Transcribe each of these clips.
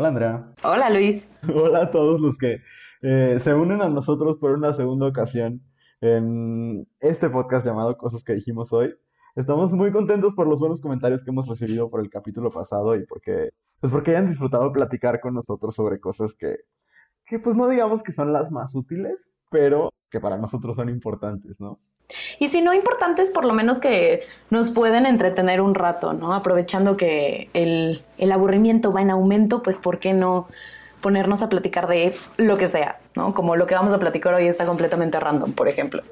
Hola Andrea. Hola Luis. Hola a todos los que eh, se unen a nosotros por una segunda ocasión en este podcast llamado Cosas que dijimos hoy. Estamos muy contentos por los buenos comentarios que hemos recibido por el capítulo pasado y porque, pues porque hayan disfrutado platicar con nosotros sobre cosas que, que pues no digamos que son las más útiles, pero que para nosotros son importantes, ¿no? Y si no importantes, por lo menos que nos pueden entretener un rato, ¿no? Aprovechando que el, el aburrimiento va en aumento, pues ¿por qué no ponernos a platicar de lo que sea, ¿no? Como lo que vamos a platicar hoy está completamente random, por ejemplo.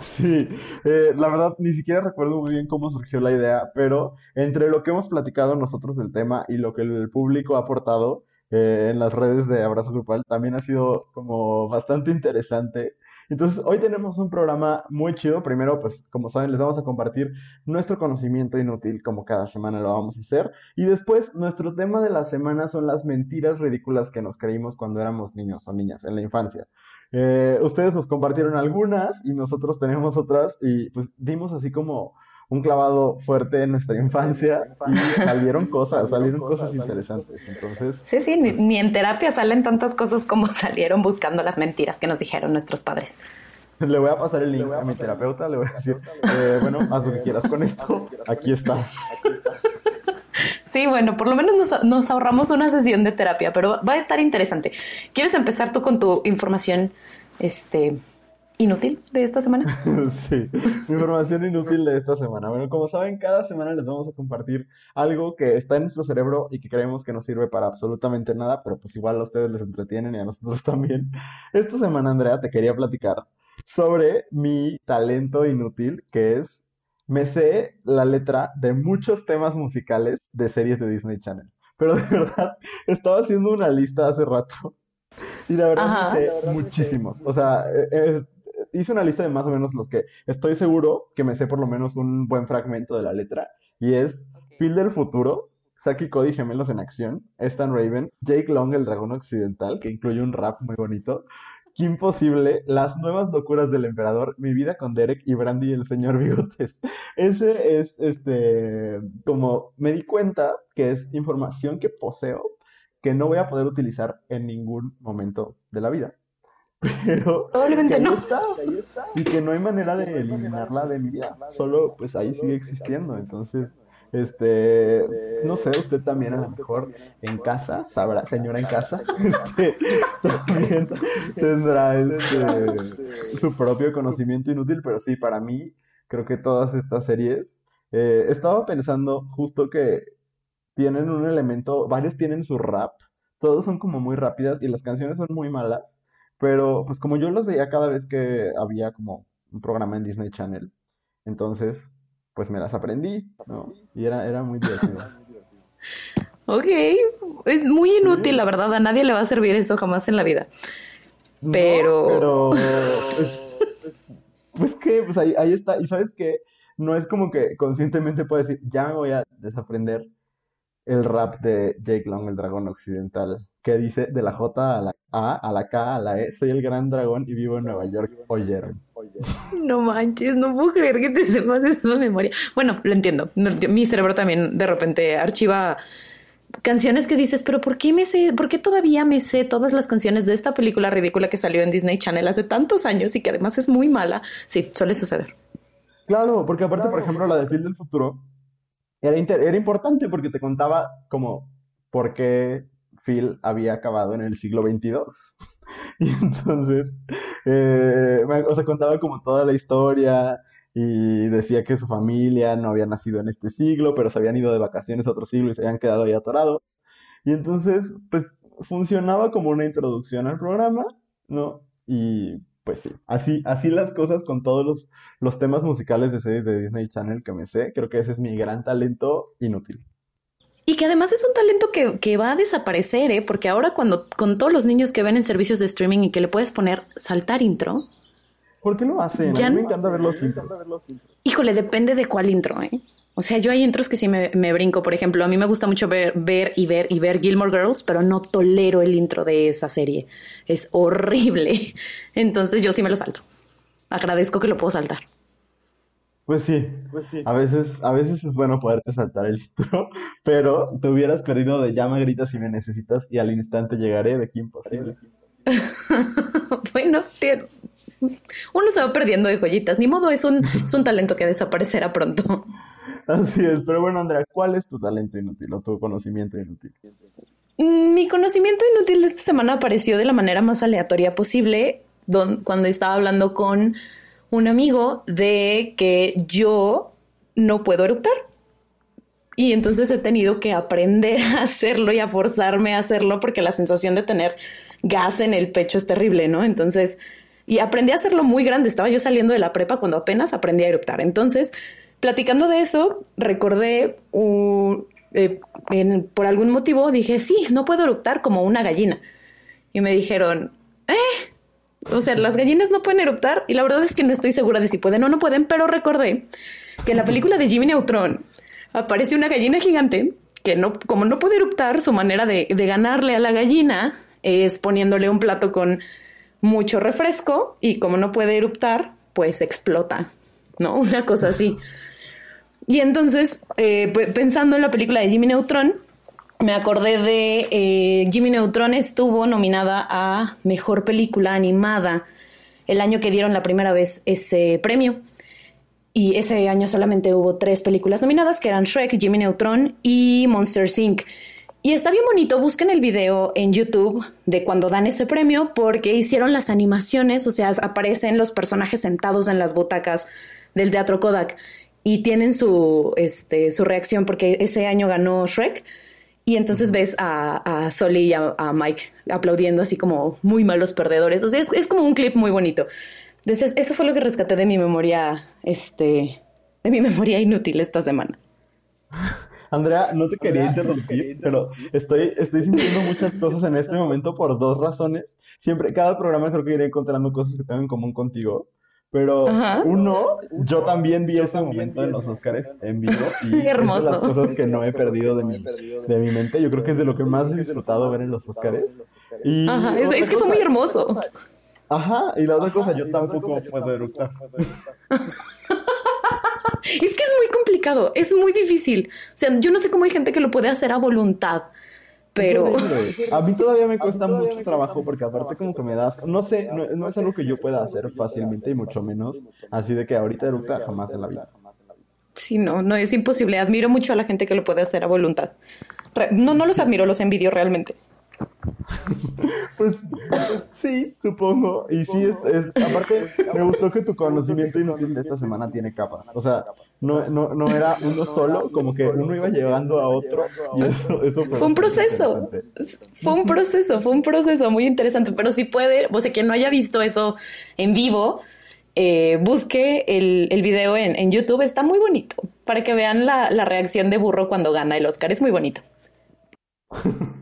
Sí, eh, la verdad ni siquiera recuerdo muy bien cómo surgió la idea, pero entre lo que hemos platicado nosotros del tema y lo que el público ha aportado eh, en las redes de Abrazo Grupal, también ha sido como bastante interesante. Entonces, hoy tenemos un programa muy chido. Primero, pues, como saben, les vamos a compartir nuestro conocimiento inútil, como cada semana lo vamos a hacer. Y después, nuestro tema de la semana son las mentiras ridículas que nos creímos cuando éramos niños o niñas en la infancia. Eh, ustedes nos compartieron algunas y nosotros tenemos otras y pues dimos así como un clavado fuerte en nuestra infancia y salieron cosas, salieron cosas interesantes. Entonces, sí, sí, ni, ni, en terapia salen tantas cosas como salieron buscando las mentiras que nos dijeron nuestros padres. Le voy a pasar el link a mi terapeuta, le voy a decir, eh, bueno, haz lo que quieras con esto, aquí está. Sí, bueno, por lo menos nos, nos, ahorramos una sesión de terapia, pero va a estar interesante. ¿Quieres empezar tú con tu información este, inútil de esta semana? sí, información inútil de esta semana. Bueno, como saben, cada semana les vamos a compartir algo que está en nuestro cerebro y que creemos que no sirve para absolutamente nada, pero pues igual a ustedes les entretienen y a nosotros también. Esta semana, Andrea, te quería platicar sobre mi talento inútil, que es me sé la letra de muchos temas musicales de series de Disney Channel. Pero de verdad, estaba haciendo una lista hace rato y de verdad me sé muchísimos. O sea, es, hice una lista de más o menos los que estoy seguro que me sé por lo menos un buen fragmento de la letra. Y es Phil del futuro, Saki Cody Gemelos en Acción, Stan Raven, Jake Long, el dragón occidental, que incluye un rap muy bonito. Qué imposible, las nuevas locuras del emperador, mi vida con Derek y Brandy y el señor Bigotes. Ese es, este, como me di cuenta que es información que poseo que no voy a poder utilizar en ningún momento de la vida. Pero Probablemente no. Está, y que no hay manera de eliminarla de mi vida. Solo pues ahí sigue existiendo. Entonces, este, no sé, usted también a lo mejor en casa, sabrá, señora en casa, este, también tendrá este, su propio conocimiento inútil, pero sí, para mí, creo que todas estas series, eh, estaba pensando justo que tienen un elemento, varios tienen su rap, todos son como muy rápidas y las canciones son muy malas, pero pues como yo los veía cada vez que había como un programa en Disney Channel, entonces pues me las aprendí, ¿no? Y era, era muy divertido. ok, es muy inútil, la verdad, a nadie le va a servir eso jamás en la vida. Pero... pero... pues que, pues ahí, ahí está, y sabes que no es como que conscientemente puedo decir, ya me voy a desaprender el rap de Jake Long, el dragón occidental, que dice de la J a la A, a la K, a la E, soy el gran dragón y vivo en Nueva York. Oyeron. No manches, no puedo creer que te sepas de esa memoria. Bueno, lo entiendo. Mi cerebro también de repente archiva canciones que dices, pero ¿por qué me sé, por qué todavía me sé todas las canciones de esta película ridícula que salió en Disney Channel hace tantos años y que además es muy mala? Sí, suele suceder. Claro, porque aparte, por ejemplo, la de Phil del futuro era, era importante porque te contaba como por qué Phil había acabado en el siglo XXII. Y entonces, eh, o sea, contaba como toda la historia y decía que su familia no había nacido en este siglo, pero se habían ido de vacaciones a otro siglo y se habían quedado ahí atorados. Y entonces, pues, funcionaba como una introducción al programa, ¿no? Y pues sí, así, así las cosas con todos los, los temas musicales de series de Disney Channel que me sé. Creo que ese es mi gran talento inútil. Y que además es un talento que, que, va a desaparecer, ¿eh? Porque ahora cuando con todos los niños que ven en servicios de streaming y que le puedes poner saltar intro. ¿Por qué lo hacen? Ya a mí me no- encanta ver los intros. Híjole, depende de cuál intro, ¿eh? O sea, yo hay intros que sí me, me brinco. Por ejemplo, a mí me gusta mucho ver, ver y ver y ver Gilmore Girls, pero no tolero el intro de esa serie. Es horrible. Entonces yo sí me lo salto. Agradezco que lo puedo saltar. Pues sí, Pues sí. a veces, a veces es bueno poderte saltar el intro, pero te hubieras perdido de llama, grita si me necesitas y al instante llegaré de que imposible. Bueno, uno se va perdiendo de joyitas. Ni modo, es un, es un talento que desaparecerá pronto. Así es, pero bueno, Andrea, ¿cuál es tu talento inútil o tu conocimiento inútil? Mm, Mi conocimiento inútil de esta semana apareció de la manera más aleatoria posible don- cuando estaba hablando con un amigo de que yo no puedo eructar. Y entonces he tenido que aprender a hacerlo y a forzarme a hacerlo porque la sensación de tener gas en el pecho es terrible, ¿no? Entonces, y aprendí a hacerlo muy grande. Estaba yo saliendo de la prepa cuando apenas aprendí a eruptar. Entonces, platicando de eso, recordé un- eh, por algún motivo dije, sí, no puedo eruptar como una gallina. Y me dijeron, eh, o sea, las gallinas no pueden eruptar. Y la verdad es que no estoy segura de si pueden o no pueden, pero recordé que en la película de Jimmy Neutron aparece una gallina gigante que no, como no puede eruptar, su manera de, ganarle a la gallina es poniéndole un plato con mucho refresco y como no puede eruptar, pues explota, ¿no? Una cosa así. Y entonces, eh, pe- pensando en la película de Jimmy Neutron, me acordé de eh, Jimmy Neutron estuvo nominada a Mejor Película Animada el año que dieron la primera vez ese premio. Y ese año solamente hubo tres películas nominadas, que eran Shrek, Jimmy Neutron y Monsters Inc. Y está bien bonito, busquen el video en YouTube de cuando dan ese premio, porque hicieron las animaciones, o sea, aparecen los personajes sentados en las butacas del Teatro Kodak y tienen su, este, su reacción, porque ese año ganó Shrek. Y entonces ves a, a Soli y a, a Mike aplaudiendo así como muy malos perdedores. O sea, es, es como un clip muy bonito. Entonces, eso fue lo que rescaté de mi memoria, este, de mi memoria inútil esta semana. Andrea, no te quería interrumpir, pero estoy, estoy sintiendo muchas cosas en este momento por dos razones. Siempre, cada programa creo que iré encontrando cosas que tengo en común contigo. Pero Ajá. uno, yo también vi ese momento en los Oscars en vivo y es de Hermoso. las cosas que no he perdido de mi, de mi mente. Yo creo que es de lo que más he disfrutado ver en los Oscars. Y Ajá, es, que fue muy hermoso. Ajá, y la otra cosa, yo tampoco puedo eructar. Es que es muy complicado, es muy difícil. O sea, yo no sé cómo hay gente que lo puede hacer a voluntad, pero. A mí todavía me cuesta mucho trabajo porque aparte como que me das, no sé, no, no es algo que yo pueda hacer fácilmente y mucho menos así de que ahorita eructa jamás en la vida. sí, no, no es imposible. Admiro mucho a la gente que lo puede hacer a voluntad. Re- no, no los admiro, los envidio realmente. Pues sí, supongo. Y sí, es, es- aparte me gustó que tu conocimiento inútil de esta semana tiene capas. O sea, no, no, no era uno solo, como que uno iba llegando a otro y eso, eso Fue un proceso. Fue un proceso, fue un proceso muy interesante. Pero si puede, o sea, quien no haya visto eso en vivo, eh, busque el, el video en, en YouTube. Está muy bonito para que vean la, la reacción de Burro cuando gana el Oscar. Es muy bonito.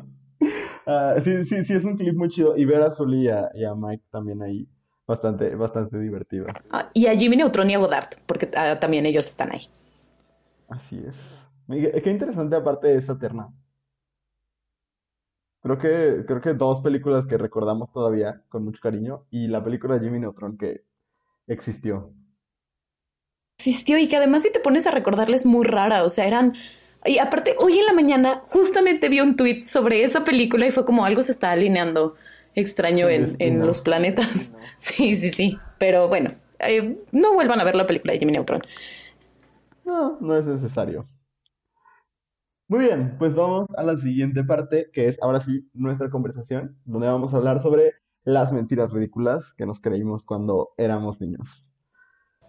Ah, sí, sí, sí, es un clip muy chido. Y ver a Zully y a, y a Mike también ahí, bastante, bastante divertido. Ah, y a Jimmy Neutron y a Godard, porque ah, también ellos están ahí. Así es. Qué interesante aparte de esa terna. Creo que, creo que dos películas que recordamos todavía con mucho cariño y la película de Jimmy Neutron que existió. existió y que además si te pones a recordarla es muy rara, o sea, eran... Y aparte, hoy en la mañana justamente vi un tweet sobre esa película y fue como algo se está alineando extraño en, en los planetas. Sí, sí, sí. Pero bueno, eh, no vuelvan a ver la película de Jimmy Neutron. No, no es necesario. Muy bien, pues vamos a la siguiente parte, que es ahora sí nuestra conversación, donde vamos a hablar sobre las mentiras ridículas que nos creímos cuando éramos niños.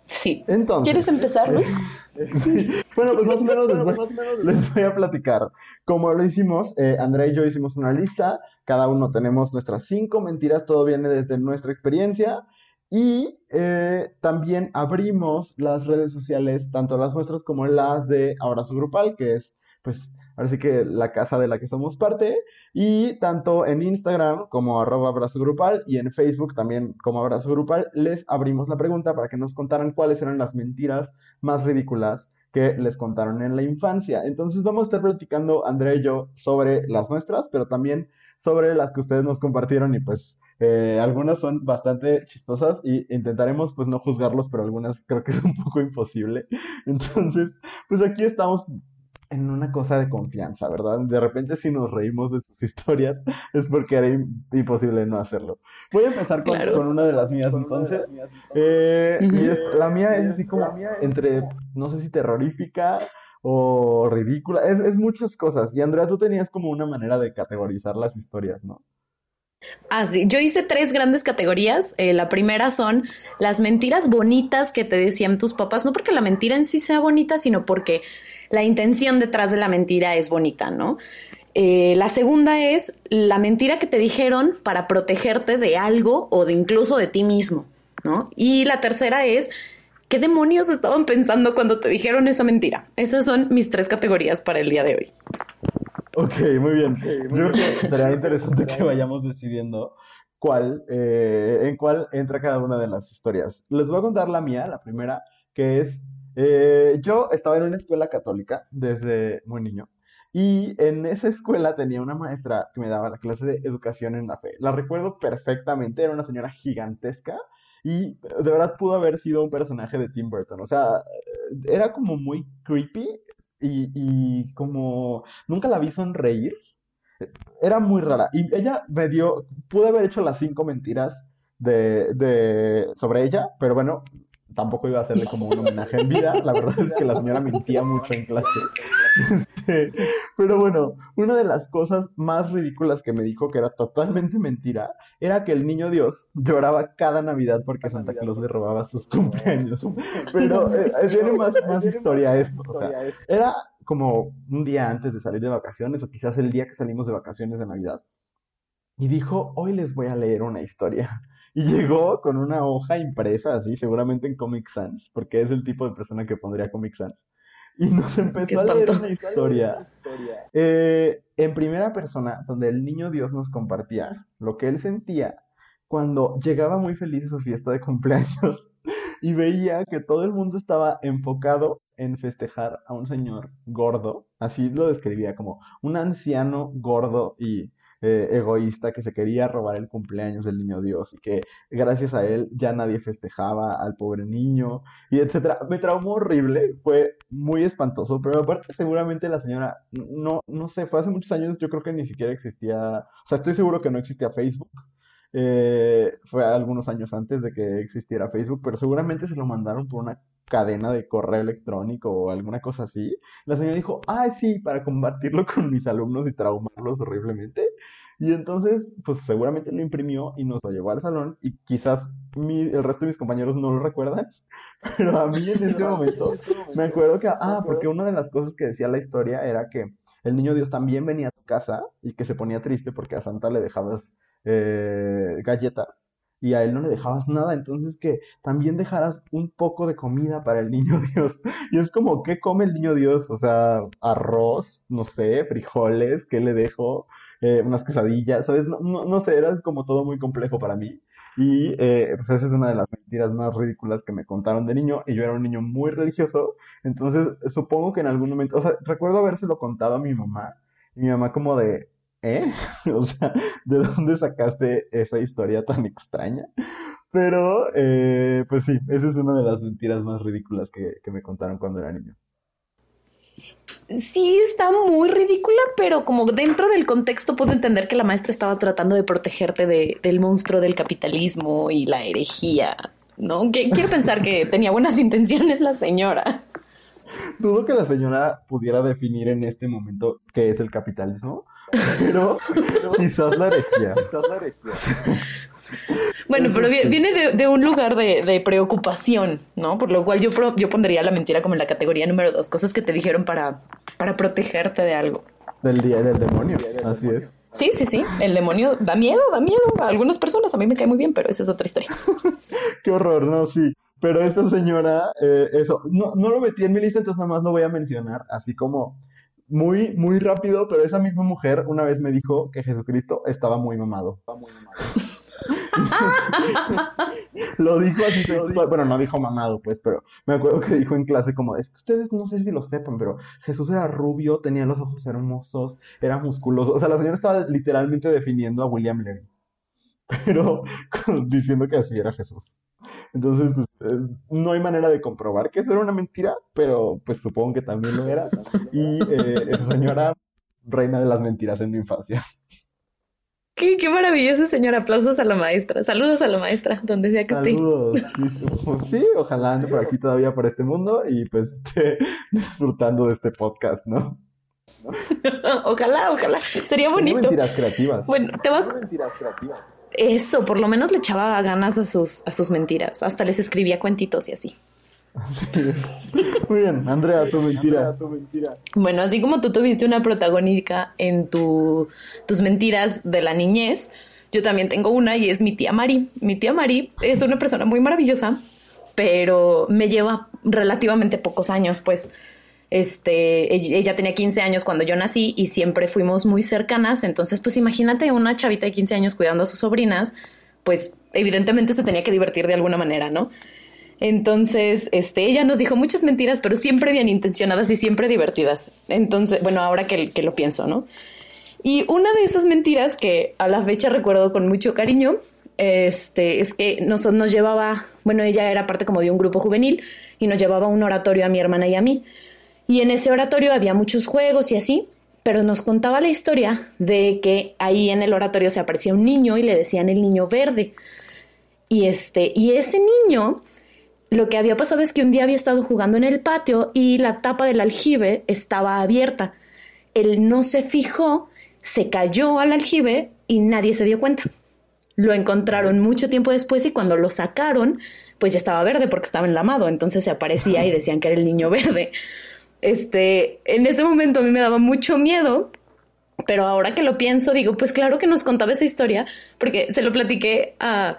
Sí. Entonces, ¿Quieres empezar, Luis? Sí, bueno, pues más o menos les voy, les voy a platicar. Como lo hicimos, eh, Andrea y yo hicimos una lista, cada uno tenemos nuestras cinco mentiras, todo viene desde nuestra experiencia. Y eh, también abrimos las redes sociales, tanto las nuestras como las de Abrazo Grupal, que es, pues, ahora sí que la casa de la que somos parte. Y tanto en Instagram como arroba abrazo grupal y en Facebook también como abrazo grupal, les abrimos la pregunta para que nos contaran cuáles eran las mentiras más ridículas que les contaron en la infancia. Entonces vamos a estar platicando Andrea y yo sobre las nuestras, pero también sobre las que ustedes nos compartieron y pues eh, algunas son bastante chistosas y intentaremos pues no juzgarlos, pero algunas creo que es un poco imposible. Entonces, pues aquí estamos en una cosa de confianza, ¿verdad? De repente si nos reímos de sus historias es porque era imposible no hacerlo. Voy a empezar con, una de las mías entonces. Eh, y la mía es así como entre, no sé si terrorífica o ridícula, es, es muchas cosas. Y Andrea, tú tenías como una manera de categorizar las historias, ¿no? Ah, sí. Yo hice tres grandes categorías. Eh, la primera son las mentiras bonitas que te decían tus papás, no porque la mentira en sí sea bonita, sino porque la intención detrás de la mentira es bonita, ¿no? Eh, la segunda es la mentira que te dijeron para protegerte de algo o de incluso de ti mismo, ¿no? Y la tercera es ¿qué demonios estaban pensando cuando te dijeron esa mentira? Esas son mis tres categorías para el día de hoy. Ok, muy bien. Yo creo que sería interesante que vayamos decidiendo cuál, eh, en cuál entra cada una de las historias. Les voy a contar la mía, la primera, que es, eh, yo estaba en una escuela católica desde muy niño. Y en esa escuela tenía una maestra que me daba la clase de educación en la fe. La recuerdo perfectamente, era una señora gigantesca y de verdad pudo haber sido un personaje de Tim Burton. O sea, era como muy creepy y, y como nunca la vi sonreír, era muy rara. Y ella me dio, pude haber hecho las cinco mentiras de, de, sobre ella, pero bueno, tampoco iba a hacerle como un homenaje en vida. La verdad es que la señora mentía mucho en clase. Este, pero bueno, una de las cosas más ridículas que me dijo que era totalmente mentira era que el niño Dios lloraba cada Navidad porque Santa Claus le robaba sus cumpleaños. Pero eh, eh, tiene más, más historia esto. O sea, era como un día antes de salir de vacaciones o quizás el día que salimos de vacaciones de Navidad. Y dijo, hoy les voy a leer una historia. Y llegó con una hoja impresa, así, seguramente en Comic Sans, porque es el tipo de persona que pondría Comic Sans. Y nos empezó a leer una historia eh, en primera persona, donde el niño Dios nos compartía lo que él sentía cuando llegaba muy feliz a su fiesta de cumpleaños y veía que todo el mundo estaba enfocado en festejar a un señor gordo, así lo describía como un anciano gordo y eh, egoísta que se quería robar el cumpleaños del niño Dios y que gracias a él ya nadie festejaba al pobre niño y etcétera. Me traumó horrible, fue muy espantoso, pero aparte seguramente la señora, no, no sé, fue hace muchos años, yo creo que ni siquiera existía, o sea, estoy seguro que no existía Facebook. Eh, fue algunos años antes de que existiera Facebook, pero seguramente se lo mandaron por una cadena de correo electrónico o alguna cosa así. La señora dijo, ay, sí, para combatirlo con mis alumnos y traumarlos horriblemente. Y entonces, pues seguramente lo imprimió y nos lo llevó al salón y quizás el resto de mis compañeros no lo recuerdan, pero a mí en ese momento me acuerdo que, ah, porque una de las cosas que decía la historia era que el niño Dios también venía a tu casa y que se ponía triste porque a Santa le dejabas eh, galletas y a él no le dejabas nada, entonces que también dejaras un poco de comida para el niño Dios. Y es como, ¿qué come el niño Dios? O sea, arroz, no sé, frijoles, ¿qué le dejo? Eh, unas quesadillas, ¿sabes? No, no, sé, era como todo muy complejo para mí. Y eh, pues esa es una de las mentiras más ridículas que me contaron de niño. Y yo era un niño muy religioso. Entonces supongo que en algún momento, o sea, recuerdo habérselo contado a mi mamá. Y mi mamá como de, ¿eh? O sea, ¿de dónde sacaste esa historia tan extraña? Pero, eh, pues sí, esa es una de las mentiras más ridículas que, que me contaron cuando era niño. Sí, está muy ridícula, pero como dentro del contexto puedo entender que la maestra estaba tratando de protegerte de, del monstruo del capitalismo y la herejía, ¿no? Que, quiero pensar que tenía buenas intenciones la señora. Dudo que la señora pudiera definir en este momento qué es el capitalismo, pero, quizás la herejía. Quizás la herejía. Bueno, pero viene de, un lugar de, preocupación, ¿no? Por lo cual yo, yo pondría la mentira como en la categoría número dos, cosas que te dijeron para, para protegerte de algo. Del día del demonio, así es. Sí, sí, sí, el demonio da miedo, da miedo a algunas personas, a mí me cae muy bien, pero esa es otra historia. Qué horror, no, sí. Pero esta señora, eh, eso, no, no lo metí en mi lista, entonces nada más lo voy a mencionar, así como muy, muy rápido, pero esa misma mujer una vez me dijo que Jesucristo estaba muy mamado. lo dijo así textual, bueno, no dijo mamado, pues, pero me acuerdo que dijo en clase como, es que ustedes no sé si lo sepan, pero Jesús era rubio, tenía los ojos hermosos, era musculoso, o sea, la señora estaba literalmente definiendo a William Levy, pero diciendo que así era Jesús. Entonces, pues, no hay manera de comprobar que eso era una mentira, pero pues supongo que también lo era. Y eh, esa señora, reina de las mentiras en mi infancia. Qué, qué maravilloso, señor. Aplausos a la maestra. Saludos a la maestra, donde sea que esté. Saludos. Sí, pues, sí, ojalá ande por aquí todavía por este mundo y pues esté disfrutando de este podcast, ¿no? ojalá, ojalá. Sería bonito. mentiras creativas. Bueno, te voy a... mentiras creativas. Eso, por lo menos le echaba ganas a sus, a sus mentiras. Hasta les escribía cuentitos y así. Muy bien, Andrea, tu mentira. tu mentira. Bueno, así como tú tuviste una protagónica en tu, tus mentiras de la niñez, yo también tengo una y es mi tía Mari. Mi tía Mari es una persona muy maravillosa, pero me lleva relativamente pocos años, pues. Este, ella tenía 15 años cuando yo nací y siempre fuimos muy cercanas, entonces pues imagínate una chavita de 15 años cuidando a sus sobrinas, pues evidentemente se tenía que divertir de alguna manera, ¿no? Entonces, este, ella nos dijo muchas mentiras, pero siempre bien intencionadas y siempre divertidas. Entonces, bueno, ahora que, que lo pienso, ¿no? Y una de esas mentiras que a la fecha recuerdo con mucho cariño, este, es que nos, nos llevaba, bueno, ella era parte como de un grupo juvenil y nos llevaba un oratorio a mi hermana y a mí. Y en ese oratorio había muchos juegos y así, pero nos contaba la historia de que ahí en el oratorio se aparecía un niño y le decían el niño verde. Y este, y ese niño lo que había pasado es que un día había estado jugando en el patio y la tapa del aljibe estaba abierta. Él no se fijó, se cayó al aljibe y nadie se dio cuenta. Lo encontraron mucho tiempo después y cuando lo sacaron, pues ya estaba verde porque estaba enlamado, entonces se aparecía y decían que era el niño verde. Este, en ese momento a mí me daba mucho miedo, pero ahora que lo pienso digo, pues claro que nos contaba esa historia porque se lo platiqué a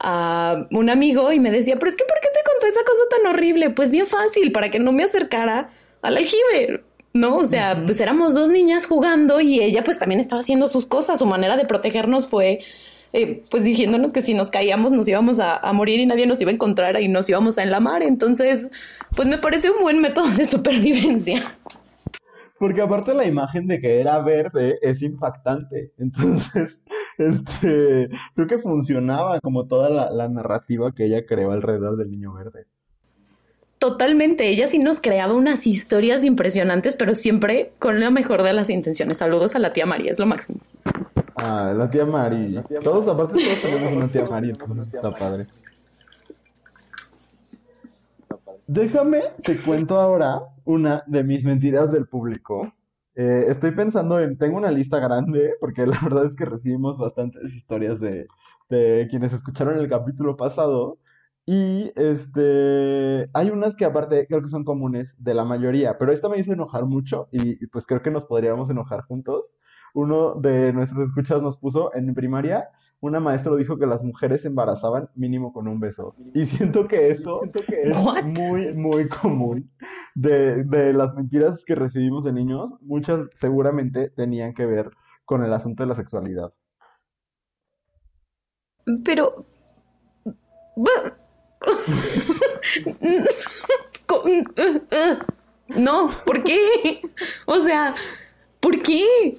a un amigo y me decía, pero es que ¿por qué te contó esa cosa tan horrible? Pues bien fácil, para que no me acercara al aljibe, ¿no? O sea, pues éramos dos niñas jugando y ella pues también estaba haciendo sus cosas, su manera de protegernos fue... Eh, pues diciéndonos que si nos caíamos nos íbamos a, a, morir y nadie nos iba a encontrar y nos íbamos a enlamar. Entonces, pues me parece un buen método de supervivencia. Porque aparte la imagen de que era verde es impactante. Entonces, este, creo que funcionaba como toda la, narrativa que ella creó alrededor del niño verde. Totalmente, ella sí nos creaba unas historias impresionantes, pero siempre con la mejor de las intenciones. Saludos a la tía María, es lo máximo. Ah, la tía María. Todos, aparte, todos tenemos una tía entonces está padre. Déjame, te cuento ahora una de mis mentiras del público eh, estoy pensando en, tengo una lista grande, porque la verdad es que recibimos bastantes historias de, de quienes escucharon el capítulo pasado. Y este, hay unas que aparte creo que son comunes de la mayoría, pero esta me hizo enojar mucho y, pues creo que nos podríamos enojar juntos. Uno de nuestros escuchas nos puso en primaria, una maestra dijo que las mujeres se embarazaban mínimo con un beso. Y siento que eso es muy, muy común de, de las mentiras que recibimos de niños. Muchas seguramente tenían que ver con el asunto de la sexualidad. Pero... No, ¿por qué? O sea, ¿por qué?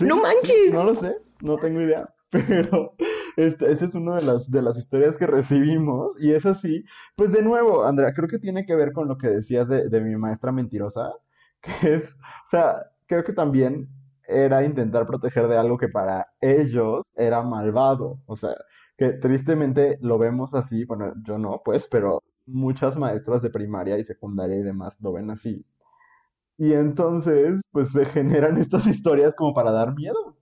No manches. no lo sé, no tengo idea. Pero este, esa es una de las, de las historias que recibimos y es así. Pues de nuevo, Andrea, creo que tiene que ver con lo que decías de, de mi maestra mentirosa, que es, o sea, creo que también era intentar proteger de algo que para ellos era malvado. O sea, que tristemente lo vemos así, bueno, yo no, pues, pero muchas maestras de primaria y secundaria y demás lo ven así. Y entonces, pues se generan estas historias como para dar miedo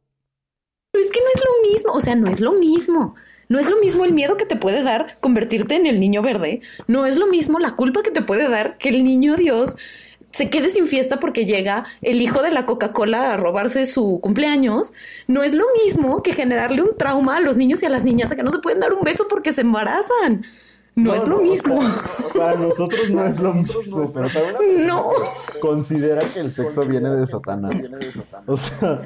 es que no es lo mismo, o sea, no es lo mismo. No es lo mismo el miedo que te puede dar convertirte en el niño verde. No es lo mismo la culpa que te puede dar que el niño Dios se quede sin fiesta porque llega el hijo de la Coca-Cola a robarse su cumpleaños. No es lo mismo que generarle un trauma a los niños y a las niñas a que no se pueden dar un beso porque se embarazan. No, es lo mismo. para nosotros no es lo mismo, pero para una persona No. considera que el sexo viene de Satanás. O sea,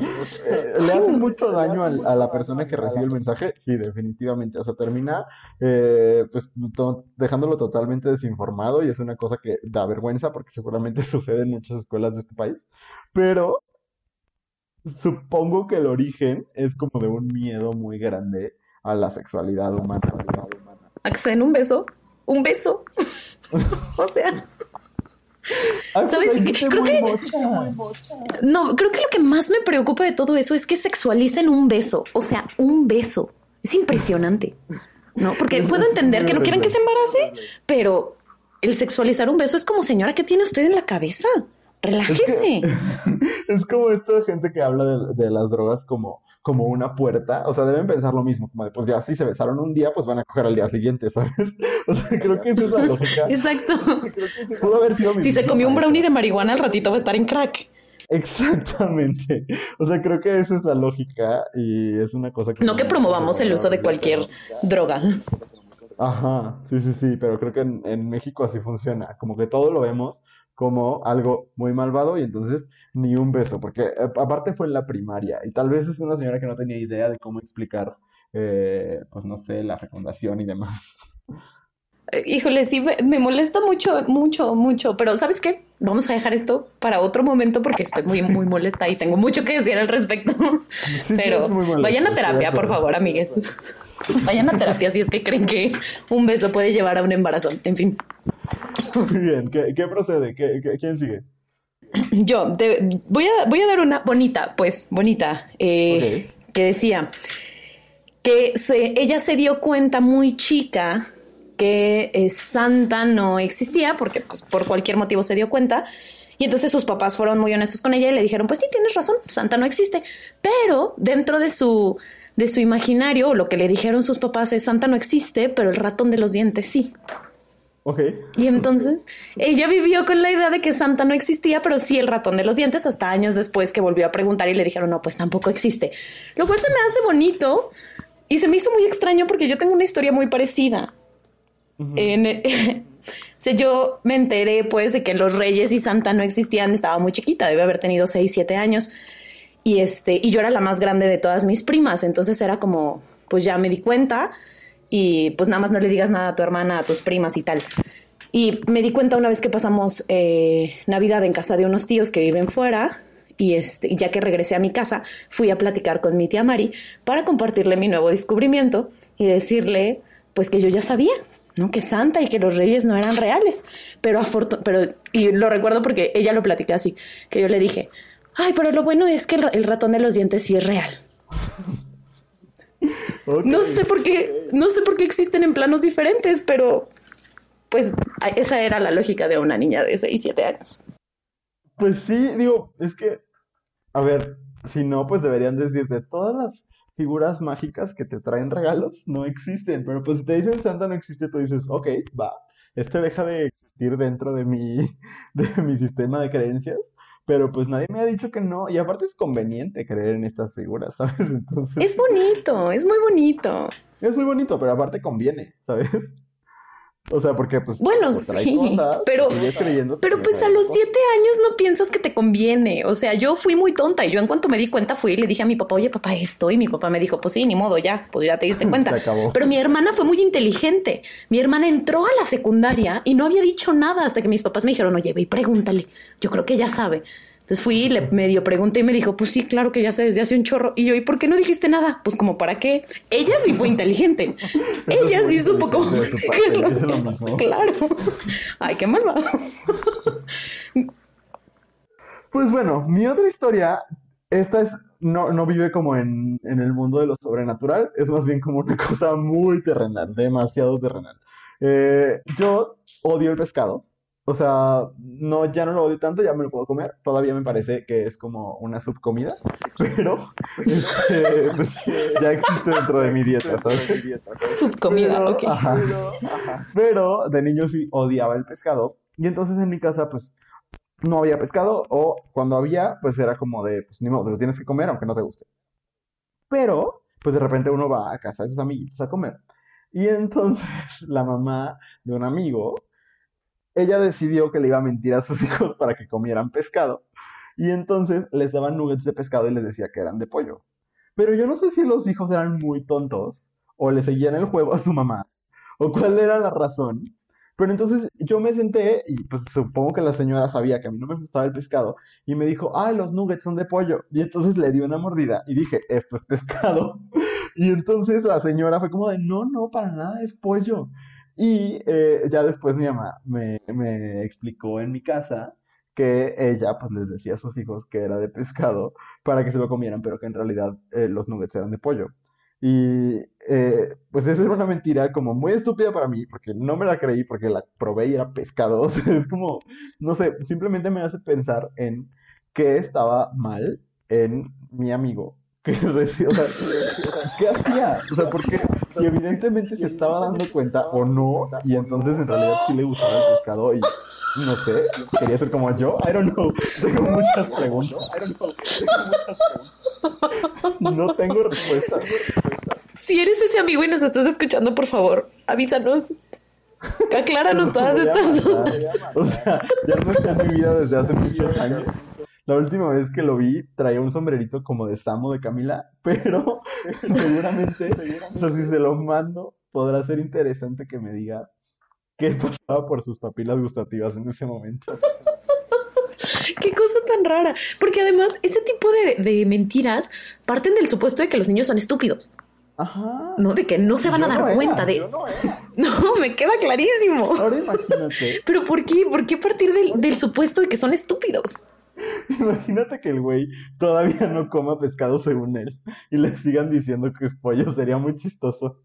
eh, ¿le hace mucho daño a, la persona que recibe el mensaje? Sí, definitivamente. O sea, termina eh, pues to- dejándolo totalmente desinformado y es una cosa que da vergüenza porque seguramente sucede en muchas escuelas de este país. Pero supongo que el origen es como de un miedo muy grande a la sexualidad humana. A que se den un beso. Un beso. o sea, Ay, pues ¿Sabes Creo que- no, creo que lo que más me preocupa de todo eso es que sexualicen un beso. O sea, un beso. Es impresionante. ¿No? Porque puedo entender que no quieran que se embarace, pero el sexualizar un beso es como, señora, ¿qué tiene usted en la cabeza? Relájese. Es como esta gente que habla de, de las drogas como, como una puerta. O sea, deben pensar lo mismo, como de, pues ya si se besaron un día, pues van a coger al día siguiente, ¿sabes? O sea, creo que esa es la lógica. Exacto. Pudo haber sido mi Si se comió un brownie de marihuana, al ratito va a estar en crack. Exactamente. O sea, creo que esa es la lógica y es una cosa que... No que promovamos el uso de cualquier droga. Ajá, sí, sí, sí, pero creo que en, en México así funciona, como que todo lo vemos como algo muy malvado y entonces ni un beso, porque eh, aparte fue en la primaria y tal vez es una señora que no tenía idea de cómo explicar, eh, pues no sé, la fecundación y demás. Híjole, sí, me, me molesta mucho, mucho, mucho. Pero ¿sabes qué? Vamos a dejar esto para otro momento porque estoy muy, muy molesta y tengo mucho que decir al respecto. Sí, Pero vayan a terapia, por favor, amigues. Vayan a terapia si es que creen que un beso puede llevar a un embarazo. En fin, Muy bien, ¿qué, qué procede? ¿Qué, qué- quién sigue? yo te- voy, a, voy a dar una bonita, pues, bonita, eh, que decía que se- ella se dio cuenta muy chica que eh, Santa no existía, porque pues, por cualquier motivo se dio cuenta. Y entonces sus papás fueron muy honestos con ella y le dijeron, pues sí, tienes razón, Santa no existe. Pero dentro de su, de su imaginario, lo que le dijeron sus papás es, Santa no existe, pero el ratón de los dientes sí. Y entonces ella vivió con la idea de que Santa no existía, pero sí el ratón de los dientes, hasta años después que volvió a preguntar y le dijeron, no, pues tampoco existe. Lo cual se me hace bonito y se me hizo muy extraño porque yo tengo una historia muy parecida. Sea, yo me enteré pues de que los reyes y Santa no existían, estaba muy chiquita, debe haber tenido 6, 7 años. Y este, y yo era la más grande de todas mis primas, entonces era como, pues ya me di cuenta y pues nada más no le digas nada a tu hermana, a tus primas y tal. Y me di cuenta una vez que pasamos eh, Navidad en casa de unos tíos que viven fuera. Y este, ya que regresé a mi casa, fui a platicar con mi tía Mari para compartirle mi nuevo descubrimiento y decirle, pues que yo ya sabía, ¿no? Que Santa y que los reyes no eran reales. Pero pero, y lo recuerdo porque ella lo platicó así, que yo le dije, ay, pero lo bueno es que el, ra- el ratón de los dientes sí es real. No sé por qué, no sé por qué existen en planos diferentes, pero pues esa era la lógica de una niña de 6, 7 años. Pues sí, digo, es que, a ver, si no, pues deberían decirte, todas las figuras mágicas que te traen regalos no existen, pero pues si te dicen Santa no existe, tú dices, ok, va, este deja de existir dentro de mi, de mi sistema de creencias, pero pues nadie me ha dicho que no, y aparte es conveniente creer en estas figuras, ¿sabes? Entonces, Es bonito, es muy bonito. es muy bonito, pero aparte conviene, ¿sabes? O sea, porque pues Bueno, sí, cosas, pero- Pero pues a los cosas. siete años no piensas que te conviene. O sea, yo fui muy tonta y yo en cuanto me di cuenta fui y le dije a mi papá, oye papá, esto. Y mi papá me dijo, pues sí, ni modo, ya, pues ya te diste cuenta. Pero mi hermana fue muy inteligente. Mi hermana entró a la secundaria y no había dicho nada hasta que mis papás me dijeron, oye, ve y pregúntale. Yo creo que ya sabe. Entonces fui y le medio pregunté y me dijo, pues sí, claro que ya sé desde hace un chorro. Y yo, ¿y por qué no dijiste nada? Pues como para qué. Ella sí fue inteligente. Ella sí supo cómo. Claro. Ay, qué malvado. Pues bueno, mi otra historia, esta es, no, no vive como en, en el mundo de lo sobrenatural, es más bien como una cosa muy terrenal, demasiado terrenal. Eh, yo odio el pescado, o sea, no, ya no lo odio tanto, ya me lo puedo comer, todavía me parece que es como una subcomida, pero este, pues, ya existe dentro de mi dieta, ¿sabes? Subcomida, Pero, ok. ajá. Pero de niño sí odiaba el pescado. Y entonces en mi casa, pues, no había pescado. O cuando había, pues era como de, pues, ni modo, te lo tienes que comer aunque no te guste. Pero, pues de repente uno va a casa de sus amiguitos a comer. Y entonces la mamá de un amigo, ella decidió que le iba a mentir a sus hijos para que comieran pescado. Y entonces les daban nuggets de pescado y les decía que eran de pollo. Pero yo no sé si los hijos eran muy tontos o le seguían el juego a su mamá o cuál era la razón. Pero entonces yo me senté y pues supongo que la señora sabía que a mí no me gustaba el pescado y me dijo, ah, los nuggets son de pollo. Y entonces le di una mordida y dije, esto es pescado. Y entonces la señora fue como de, no, no, para nada, es pollo. Y eh, ya después mi mamá me, me explicó en mi casa que ella pues les decía a sus hijos que era de pescado para que se lo comieran, pero que en realidad eh, los nuggets eran de pollo. Y eh, pues esa era una mentira como muy estúpida para mí, porque no me la creí, porque la probé y era pescado. O sea, es como, no sé, simplemente me hace pensar en qué estaba mal en mi amigo. Que o sea, ¿qué hacía? O sea, porque si evidentemente se estaba dando cuenta o no, y entonces en realidad sí le gustaba el pescado y no sé, quería ser como yo. I don't know. Tengo muchas preguntas. I don't know. Tengo muchas preguntas. No tengo respuesta. Si eres ese amigo y nos estás escuchando, por favor, avísanos. Acláranos todas estas dudas. O sea, ya no está en mi vida desde hace muchos años. La última vez que lo vi traía un sombrerito como de Samo de Camila, pero seguramente, o sea, si se lo mando, podrá ser interesante que me diga qué pasaba por sus papilas gustativas en ese momento. Qué cosa tan rara. Porque además, ese tipo de, de mentiras parten del supuesto de que los niños son estúpidos. Ajá. No, de que no se van Yo a dar no era, cuenta de. yo no era. No, me queda clarísimo. Ahora imagínate, Pero ¿por qué? ¿Por qué partir del, del supuesto de que son estúpidos? imagínate que el güey todavía no coma pescado según él y le sigan diciendo que es pollo, sería muy chistoso.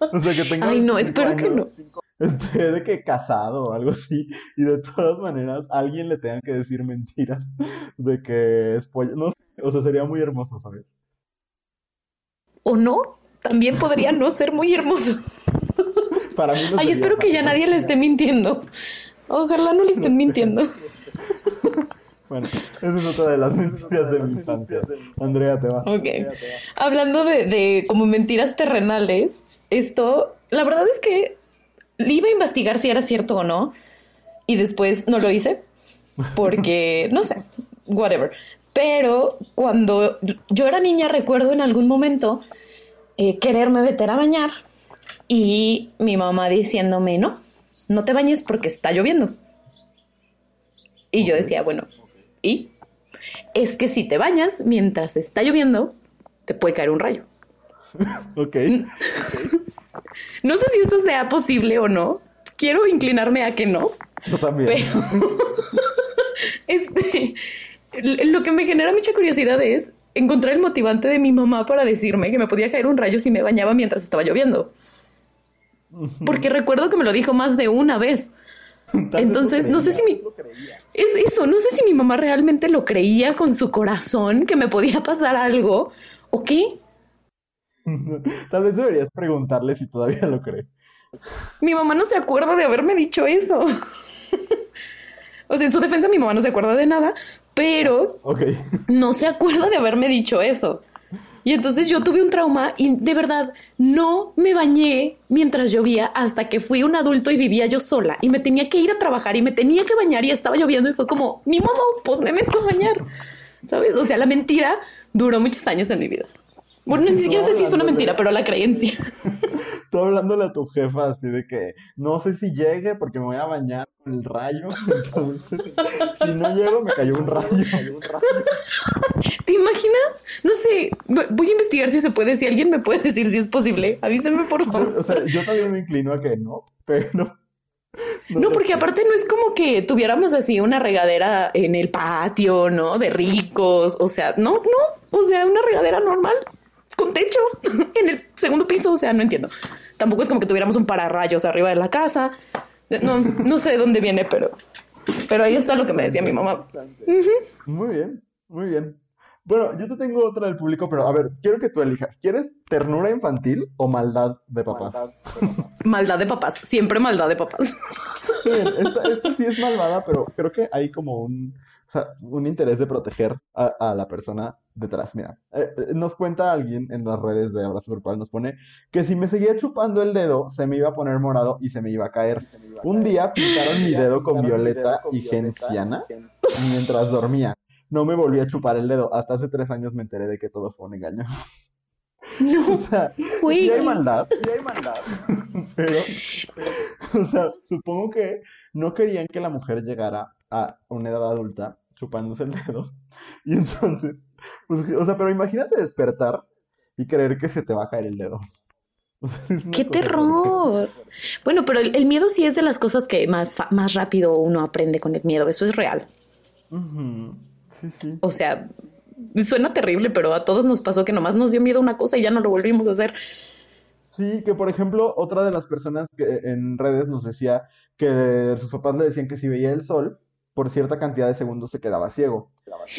O sea, que tenga Ay, no, 25 espero que no. años, esté de que casado o algo así y de todas maneras alguien le tenga que decir mentiras de que es pollo. No sé, o sea, sería muy hermoso, ¿sabes? ¿O no? También podría no ser muy hermoso. Para mí no Ay, espero que ya nadie le esté mintiendo. Ojalá no le estén mintiendo. Bueno, esa es otra de las mentiras de mi infancia. Andrea, te va. Ok. Hablando de, de como mentiras terrenales, esto, la verdad es que iba a investigar si era cierto o no, y después no lo hice, porque, no sé, whatever. Pero cuando yo era niña, recuerdo en algún momento eh, quererme meter a bañar y mi mamá diciéndome, no, no te bañes porque está lloviendo. Y yo decía, bueno, ¿y? Es que si te bañas mientras está lloviendo, te puede caer un rayo. Ok. No sé si esto sea posible o no. Quiero inclinarme a que no, Yo también. pero este, lo que me genera mucha curiosidad es encontrar el motivante de mi mamá para decirme que me podía caer un rayo si me bañaba mientras estaba lloviendo. Porque recuerdo que me lo dijo más de una vez. Entonces, no sé si mi... Es eso, no sé si mi mamá realmente lo creía con su corazón, que me podía pasar algo, o qué. Tal vez deberías preguntarle si todavía lo cree. Mi mamá no se acuerda de haberme dicho eso. o sea, en su defensa mi mamá no se acuerda de nada, pero no se acuerda de haberme dicho eso. Y entonces yo tuve un trauma y de verdad no me bañé mientras llovía hasta que fui un adulto y vivía yo sola y me tenía que ir a trabajar y me tenía que bañar y estaba lloviendo y fue como, ni modo, pues me meto a bañar. ¿Sabes? O sea, la mentira duró muchos años en mi vida. Bueno, ni siquiera sé si es una mentira, pero la creencia. Tú hablándole a tu jefa así de que no sé si llegue porque me voy a bañar con el rayo. Entonces, si no llego, me cayó un rayo. ¿Te imaginas? No sé, voy a investigar si se puede, si alguien me puede decir si es posible. Avísenme, por favor. O sea, yo también me inclino a que no, pero. No, sé. porque aparte no es como que tuviéramos así una regadera en el patio, ¿no? De ricos, o sea, no, no, o sea, una regadera normal, con techo, en el segundo piso, o sea, no entiendo. Tampoco es como que tuviéramos un pararrayos arriba de la casa. No, no sé de dónde viene, pero, pero ahí está lo que me decía mi mamá. Muy bien, muy bien. Bueno, yo te tengo otra del público, pero a ver, quiero que tú elijas. ¿Quieres ternura infantil o maldad de papás? Maldad de papás, siempre maldad de papás. Bien, esta, esta sí es malvada, pero creo que hay como un sea, un interés de proteger a, a la persona detrás. Mira, eh, eh, nos cuenta alguien en las redes de Abrazo Grupal, nos pone que si me seguía chupando el dedo, se me iba a poner morado y se me iba a caer. Un día pintaron mi dedo con violeta y genciana mientras dormía. No me volví a chupar el dedo. Hasta hace tres años me enteré de que todo fue un engaño. No, O sea, sí hay maldad, sí hay maldad. Pero, o sea, supongo que no querían que la mujer llegara a una edad adulta chupándose el dedo. Y entonces, pues, o sea, pero imagínate despertar y creer que se te va a caer el dedo. O sea, ¡Qué terror! Bueno, pero el, el miedo sí es de las cosas que más, más rápido uno aprende con el miedo. Eso es real. Ujú, Sí, sí. O sea, suena terrible, pero a todos nos pasó que nomás nos dio miedo una cosa y ya no lo volvimos a hacer. Sí, que por ejemplo, otra de las personas que en redes nos decía que sus papás le decían que si veía el sol, por cierta cantidad de segundos se quedaba ciego.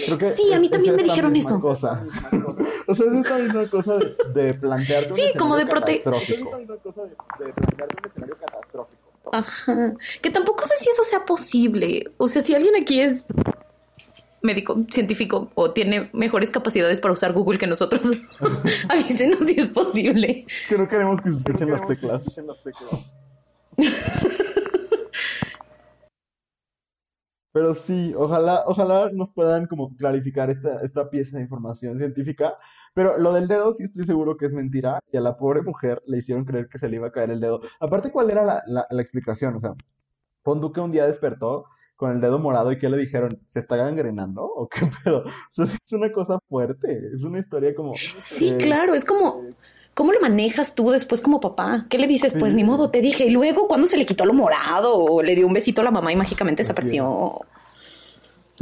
Creo que Sí, a mí también me dijeron eso. cosa. O sea, es esta misma cosa de, un Sí, como de catastrófico. Es esta misma cosa de, de plantearte un escenario catastrófico. Ajá. Que tampoco sé si eso sea posible. O sea, si alguien aquí es médico, científico o tiene mejores capacidades para usar Google que nosotros, avísenos si es posible. Que no queremos que se escuchen las teclas. Pero sí, ojalá, ojalá nos puedan como clarificar esta, esta pieza de información científica. Pero lo del dedo sí estoy seguro que es mentira. Y a la pobre mujer le hicieron creer que se le iba a caer el dedo. Aparte, ¿cuál era la, la, la explicación? O sea, pon que un día despertó con el dedo morado y que le dijeron, ¿se está gangrenando? ¿O qué pedo? O sea, sí es una cosa fuerte. Es una historia como... Sí, eh, claro, es como, ¿cómo lo manejas tú después como papá? ¿Qué le dices? Pues ni modo, te dije. Y luego, ¿cuándo se le quitó lo morado? O le dio un besito a la mamá y mágicamente desapareció.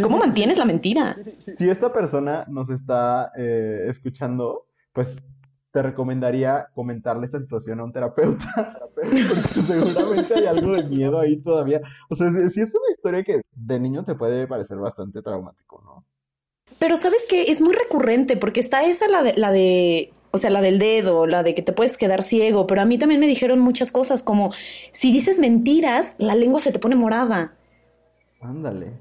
¿Cómo mantienes la mentira? Si esta persona nos está eh, escuchando, pues te recomendaría comentarle esta situación a un terapeuta, porque seguramente hay algo de miedo ahí todavía. O sea, si, si es una historia que de niño te puede parecer bastante traumático, ¿no? Pero sabes que es muy recurrente porque está esa la de, la de, o sea, la del dedo, la de que te puedes quedar ciego, pero a mí también me dijeron muchas cosas como si dices mentiras, la lengua se te pone morada. Ándale.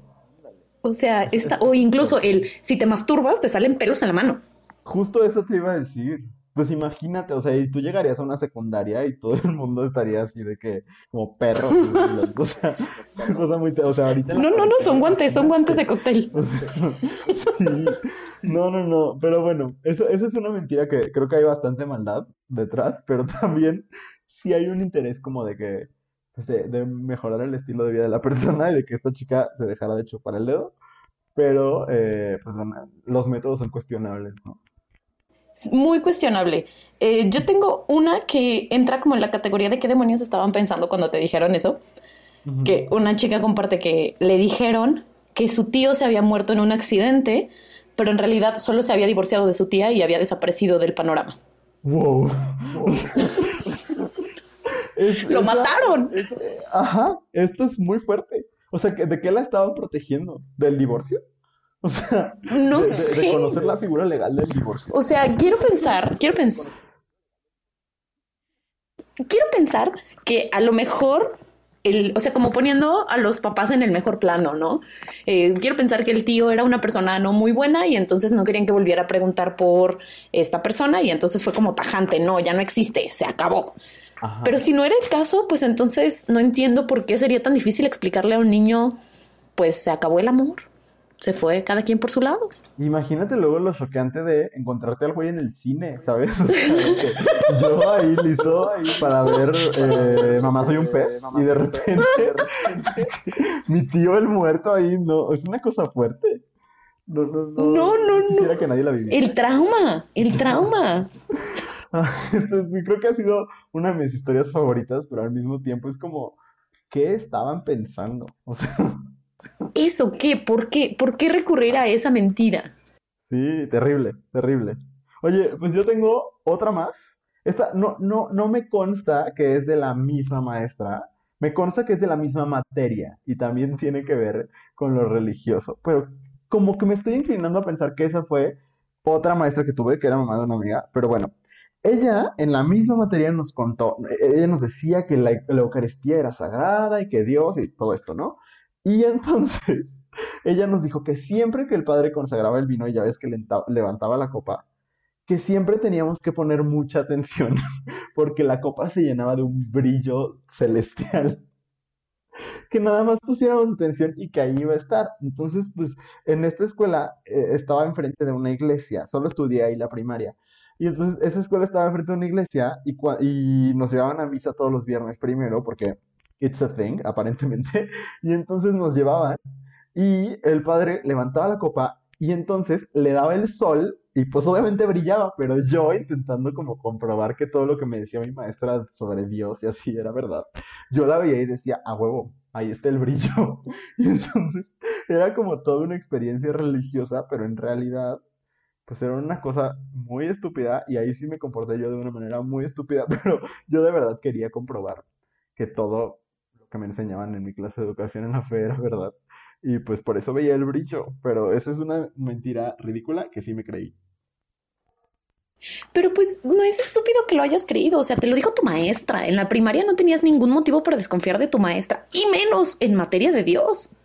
O sea, esta, o incluso el si te masturbas, te salen pelos en la mano. Justo eso te iba a decir. Pues imagínate, o sea, y tú llegarías a una secundaria y todo el mundo estaría así de que, como perros. o sea, una cosa muy, o sea, ahorita No, no, no, son guantes, son guantes de cóctel. O sea, sí. No, no, no, pero bueno, eso, eso es una mentira que creo que hay bastante maldad detrás, pero también sí hay un interés como de que, pues, de, de mejorar el estilo de vida de la persona y de que esta chica se dejara de chupar el dedo, pero eh, pues bueno, los métodos son cuestionables, ¿no? Muy cuestionable. Eh, yo tengo una que entra como en la categoría de qué demonios estaban pensando cuando te dijeron eso. Que una chica comparte que le dijeron que su tío se había muerto en un accidente, pero en realidad solo se había divorciado de su tía y había desaparecido del panorama. Wow. Es- ¡Lo esa- mataron! es- ajá, esto es muy fuerte. O sea, que- ¿de qué la estaban protegiendo? ¿Del divorcio? O sea, No de, sé. conocer la figura legal del divorcio. O sea, quiero pensar, quiero pensar. Quiero pensar que a lo mejor el, o sea, como poniendo a los papás en el mejor plano, ¿no? Eh, quiero pensar que el tío era una persona no muy buena y entonces no querían que volviera a preguntar por esta persona y entonces fue como tajante, no, ya no existe, se acabó. Ajá. Pero si no era el caso, pues entonces no entiendo por qué sería tan difícil explicarle a un niño, pues se acabó el amor, se fue cada quien por su lado. Imagínate luego lo choqueante de encontrarte al güey en el cine, ¿sabes? O sea, de yo ahí listo para ver eh, Mamá soy un pez y de repente mi tío el muerto ahí, no, es una cosa fuerte. No, no, no. No, no, no. Quisiera que nadie la viviera. El trauma, el trauma. Esto sí, Creo que ha sido una de mis historias favoritas, pero al mismo tiempo es como, ¿qué estaban pensando? O sea, ¿Eso qué? ¿Por qué? ¿Por qué recurrir a esa mentira? sí, terrible, terrible. Oye, pues yo tengo otra más. Esta no, no, no me consta que es de la misma maestra, me consta que es de la misma materia y también tiene que ver con lo religioso, pero como que me estoy inclinando a pensar que esa fue otra maestra que tuve, que era mamá de una amiga, pero bueno, ella en la misma materia nos contó, e- ella nos decía que la, la Eucaristía era sagrada y que Dios y todo esto, ¿no? Y entonces ella nos dijo que siempre que el padre consagraba el vino y ya ves que levantaba la copa, que siempre teníamos que poner mucha atención porque la copa se llenaba de un brillo celestial. Que nada más pusiéramos atención y que ahí iba a estar. Entonces, pues en esta escuela eh, estaba enfrente de una iglesia, solo estudié ahí la primaria. Y entonces esa escuela estaba enfrente de una iglesia y, y nos llevaban a misa todos los viernes primero porque it's a thing, aparentemente. Y entonces nos llevaban y el padre levantaba la copa y entonces le daba el sol y pues obviamente brillaba, pero yo intentando como comprobar que todo lo que me decía mi maestra sobre Dios y así era verdad, yo la veía y decía, a huevo, ahí está el brillo. Y entonces era como toda una experiencia religiosa, pero en realidad pues era una cosa muy estúpida y ahí sí me comporté yo de una manera muy estúpida, pero yo de verdad quería comprobar que todo que me enseñaban en mi clase de educación en la fe era verdad. Y pues por eso veía el brillo, pero esa es una mentira ridícula que sí me creí. Pero pues no es estúpido que lo hayas creído, o sea, te lo dijo tu maestra. En la primaria no tenías ningún motivo para desconfiar de tu maestra, y menos en materia de Dios.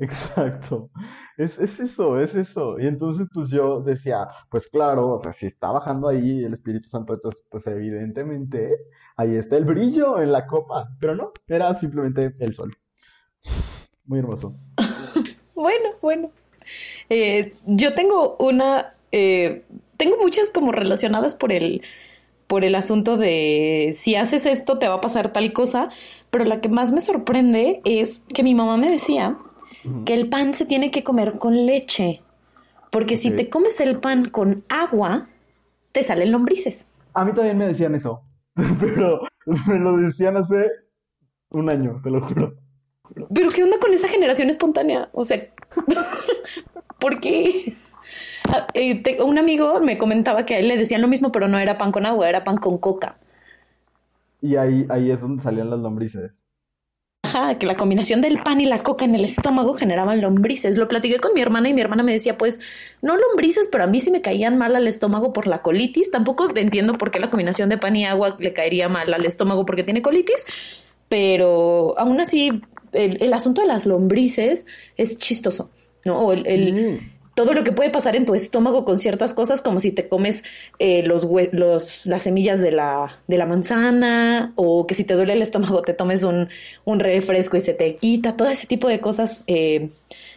Exacto, es, es eso, es eso. Y entonces pues yo decía, pues claro, o sea, si está bajando ahí el Espíritu Santo, entonces pues evidentemente ahí está el brillo en la copa, pero no, era simplemente el sol. Muy hermoso. bueno, bueno. Eh, yo tengo una. Eh, tengo muchas como relacionadas por el. por el asunto de si haces esto te va a pasar tal cosa. Pero la que más me sorprende es que mi mamá me decía que el pan se tiene que comer con leche. Porque si te comes el pan con agua, te salen lombrices. A mí también me decían eso. Pero me lo decían hace un año, te lo juro. Pero ¿qué onda con esa generación espontánea? O sea, ¿por qué? Ah, eh, un amigo me comentaba que a él le decían lo mismo, pero no era pan con agua, era pan con coca. Y ahí, ahí es donde salían las lombrices. Ajá, que la combinación del pan y la coca en el estómago generaban lombrices. Lo platiqué con mi hermana y mi hermana me decía, pues, no lombrices, pero a mí sí me caían mal al estómago por la colitis. Tampoco entiendo por qué la combinación de pan y agua le caería mal al estómago porque tiene colitis, pero aún así el, asunto de las lombrices es chistoso, ¿no? el, todo lo que puede pasar en tu estómago con ciertas cosas, como si te comes eh, los, las semillas de la, de la manzana, o que si te duele el estómago te tomes un, un refresco y se te quita, todo ese tipo de cosas eh,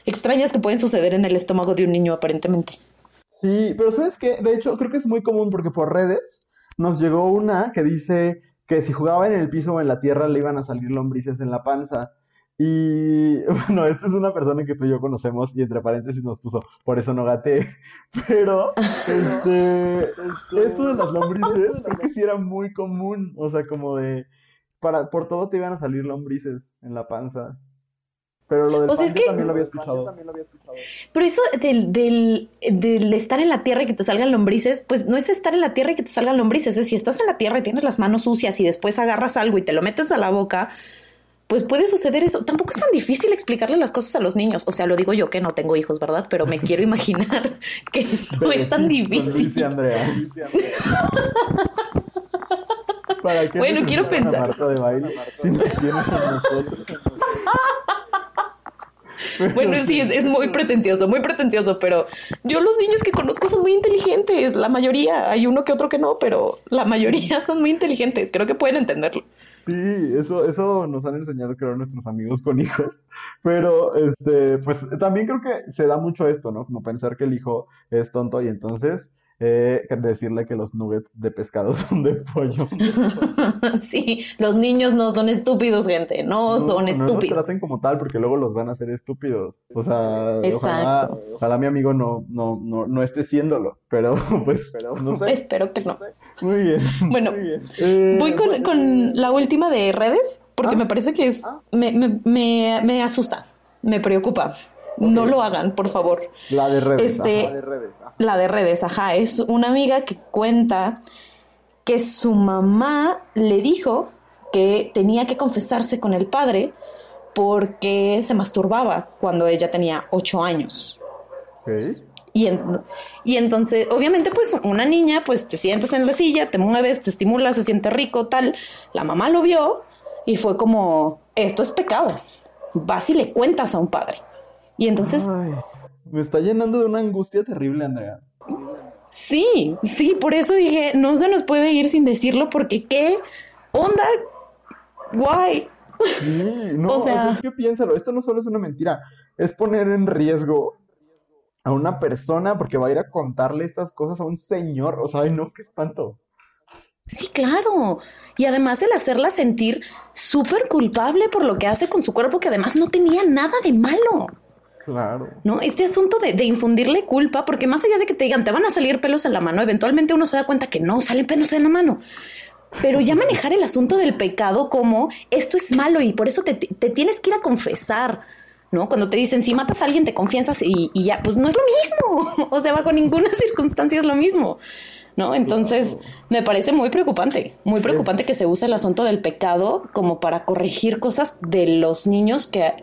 extrañas que pueden suceder en el estómago de un niño aparentemente. Sí, pero ¿sabes qué? De hecho, creo que es muy común porque por redes nos llegó una que dice que si jugaba en el piso o en la tierra le iban a salir lombrices en la panza. Y bueno, esta es una persona que tú y yo conocemos y entre paréntesis nos puso, por eso no gaté. Pero, este, esto de las lombrices creo que sí era muy común. O sea, como de, para, por todo te iban a salir lombrices en la panza. Pero lo del o también lo había escuchado. Pero eso del, del, del, estar en la tierra y que te salgan lombrices, pues no es estar en la tierra y que te salgan lombrices, es si estás en la tierra y tienes las manos sucias y después agarras algo y te lo metes a la boca, pues puede suceder eso. Tampoco es tan difícil explicarle las cosas a los niños. O sea, lo digo yo que no tengo hijos, ¿verdad? Pero me quiero imaginar que no es tan difícil. Andrea. bueno, quiero pensar. Bueno, sí, es, es, muy pretencioso, muy pretencioso, pero yo los niños que conozco son muy inteligentes, la mayoría, hay uno que otro que no, pero la mayoría son muy inteligentes, creo que pueden entenderlo. Sí, eso, eso nos han enseñado, creo, nuestros amigos con hijos. Pero, este, pues también creo que se da mucho esto, ¿no? Como pensar que el hijo es tonto y entonces eh, decirle que los nuggets de pescado son de pollo. sí, los niños no son estúpidos, gente, no, son estúpidos. No los traten como tal porque luego los van a hacer estúpidos. O sea, ojalá, ojalá, mi amigo no, no, no, no esté siéndolo, pero pues no sé. Espero que no. Muy bien. Bueno, eh, voy con, con, la última de redes porque ah. me parece que es, ah. me, me, me, me asusta, me preocupa. No lo hagan, por favor. La de redes. Este, la de redes. La de redes, ajá. Es una amiga que cuenta que su mamá le dijo que tenía que confesarse con el padre porque se masturbaba cuando ella tenía ocho años. Y, y entonces, obviamente, pues una niña, pues te sientas en la silla, te mueves, te estimulas, se siente rico, tal. La mamá lo vio y fue como, esto es pecado. Vas y le cuentas a un padre. Y entonces... me está llenando de una angustia terrible, Andrea. Sí, sí, por eso dije, no se nos puede ir sin decirlo porque qué onda, guay. Sí, no, o sea, ¿qué piénsalo? Esto no solo es una mentira, es poner en riesgo a una persona porque va a ir a contarle estas cosas a un señor. O sea, ay, no, qué espanto. Sí, claro. Y además el hacerla sentir súper culpable por lo que hace con su cuerpo, que además no tenía nada de malo. Claro. ¿No? Este asunto de, de, infundirle culpa, porque más allá de que te digan, te van a salir pelos en la mano, eventualmente uno se da cuenta que no, salen pelos en la mano. Pero ya manejar el asunto del pecado como esto es malo y por eso te, te tienes que ir a confesar. ¿No? Cuando te dicen, si matas a alguien, te confianzas y, y, ya, pues no es lo mismo. o sea, bajo ninguna circunstancia es lo mismo. ¿no? Entonces, me parece muy preocupante, muy preocupante que se use el asunto del pecado como para corregir cosas de los niños que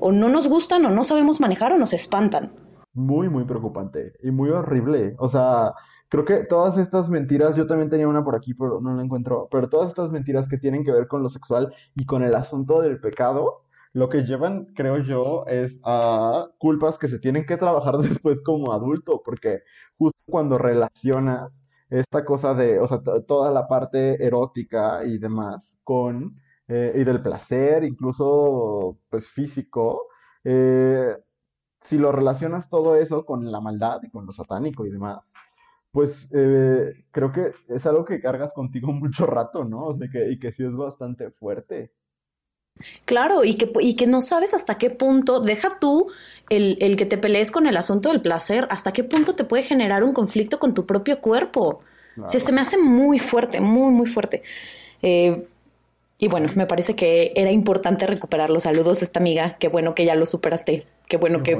o no nos gustan o no sabemos manejar o nos espantan. Muy, muy preocupante y muy horrible. O sea, creo que todas estas mentiras, yo también tenía una por aquí, pero no la encuentro, pero todas estas mentiras que tienen que ver con lo sexual y con el asunto del pecado, lo que llevan, creo yo, es a culpas que se tienen que trabajar después como adulto, porque justo cuando relacionas esta cosa de, o sea, toda la parte erótica y demás con, eh, y del placer, incluso, pues físico, eh, si lo relacionas todo eso con la maldad y con lo satánico y demás, pues eh, creo que es algo que cargas contigo mucho rato, ¿no? O sea, y que sí es bastante fuerte. Claro, y que, y que no sabes hasta qué punto, deja tú el, el, que te pelees con el asunto del placer, hasta qué punto te puede generar un conflicto con tu propio cuerpo. O sea, se me hace muy fuerte, muy, muy fuerte. Eh, y bueno, me parece que era importante recuperar los saludos a esta amiga. Qué bueno que ya lo superaste. Qué bueno que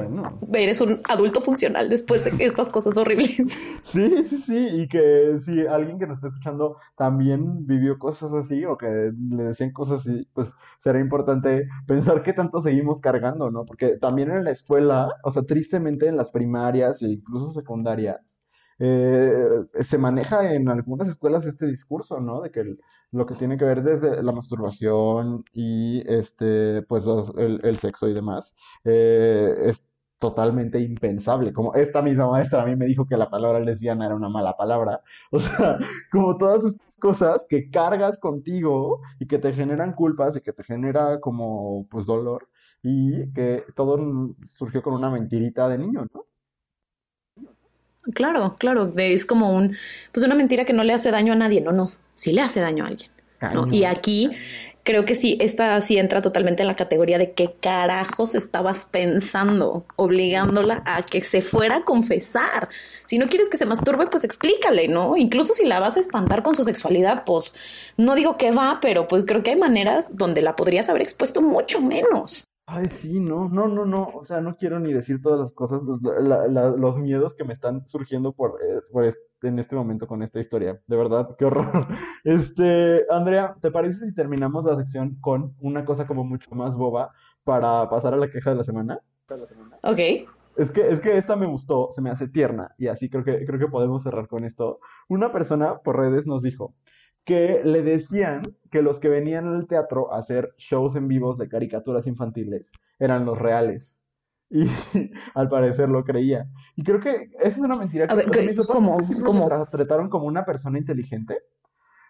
eres un adulto funcional después de estas cosas horribles. Sí, sí, sí. Y que si alguien que nos está escuchando también vivió cosas así o que le decían cosas así, pues será importante pensar qué tanto seguimos cargando, ¿no? Porque también en la escuela, o sea, tristemente en las primarias e incluso secundarias, eh, se maneja en algunas escuelas este discurso, ¿no? De que lo que tiene que ver desde la masturbación y este, pues el, sexo y demás, eh, es totalmente impensable. Como esta misma maestra a mí me dijo que la palabra lesbiana era una mala palabra. O sea, como todas estas cosas que cargas contigo y que te generan culpas y que te genera como pues dolor y que todo surgió con una mentirita de niño, ¿no? Claro, claro, es como un, pues una mentira que no le hace daño a nadie, no, no, sí le hace daño a alguien. ¿no? Y aquí creo que sí, esta sí entra totalmente en la categoría de qué carajos estabas pensando, obligándola a que se fuera a confesar. Si no quieres que se masturbe, pues explícale, ¿no? Incluso si la vas a espantar con su sexualidad, pues no digo que va, pero pues creo que hay maneras donde la podrías haber expuesto mucho menos. Ay, sí, no, no, no, no, o sea, no quiero ni decir todas las cosas, los, miedos que me están surgiendo por, eh, en este momento con esta historia, de verdad, qué horror. Este, Andrea, ¿te parece si terminamos la sección con una cosa como mucho más boba para pasar a la queja de la semana? Ok. Es que, es que esta me gustó, se me hace tierna, y así creo que, creo que podemos cerrar con esto. Una persona por redes nos dijo, que le decían que los que venían al teatro a hacer shows en vivos de caricaturas infantiles eran los reales. Y al parecer lo creía. Y creo que esa es una mentira que, me trataron como una persona inteligente.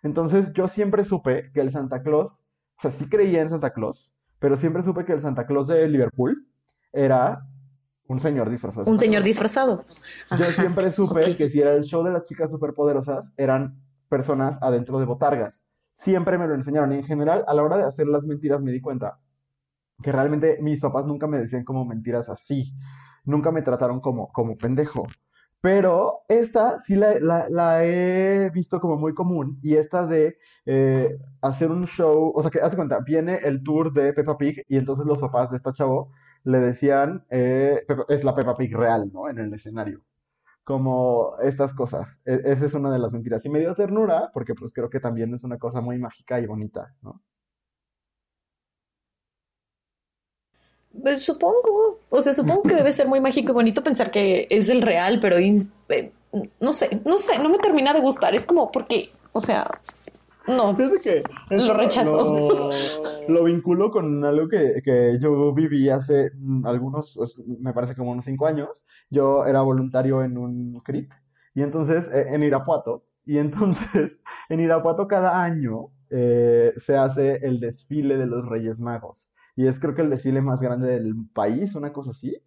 Entonces yo siempre supe que el Santa Claus, o sea, sí creía en Santa Claus, pero siempre supe que el Santa Claus de Liverpool era un señor disfrazado. Un señor disfrazado. Yo siempre supe que si era el show de las chicas superpoderosas, eran personas adentro de botargas. Siempre me lo enseñaron y en general a la hora de hacer las mentiras me di cuenta que realmente mis papás nunca me decían como mentiras así, nunca me trataron como, como pendejo. Pero esta sí la, he visto como muy común y esta de eh, hacer un show, o sea que, haz cuenta, viene el tour de Peppa Pig y entonces los papás de esta chavo le decían, eh, es la Peppa Pig real, ¿no? En el escenario como estas cosas. E, esa es una de las mentiras. Y me dio ternura, porque pues creo que también es una cosa muy mágica y bonita, ¿no? Pues supongo, o sea, supongo que debe ser muy mágico y bonito pensar que es el real, pero eh, no sé, no sé, no me termina de gustar. Es como porque, o sea, No, Fíjate que Lo esto rechazo. Lo, lo vinculo con algo que, que yo viví hace mm, algunos, os- me parece como unos cinco años. Yo era voluntario en un CRIT y entonces eh, en Irapuato. Y entonces en Irapuato cada año eh, se hace el desfile de los Reyes Magos. Y es creo que el desfile más grande del país, una cosa así.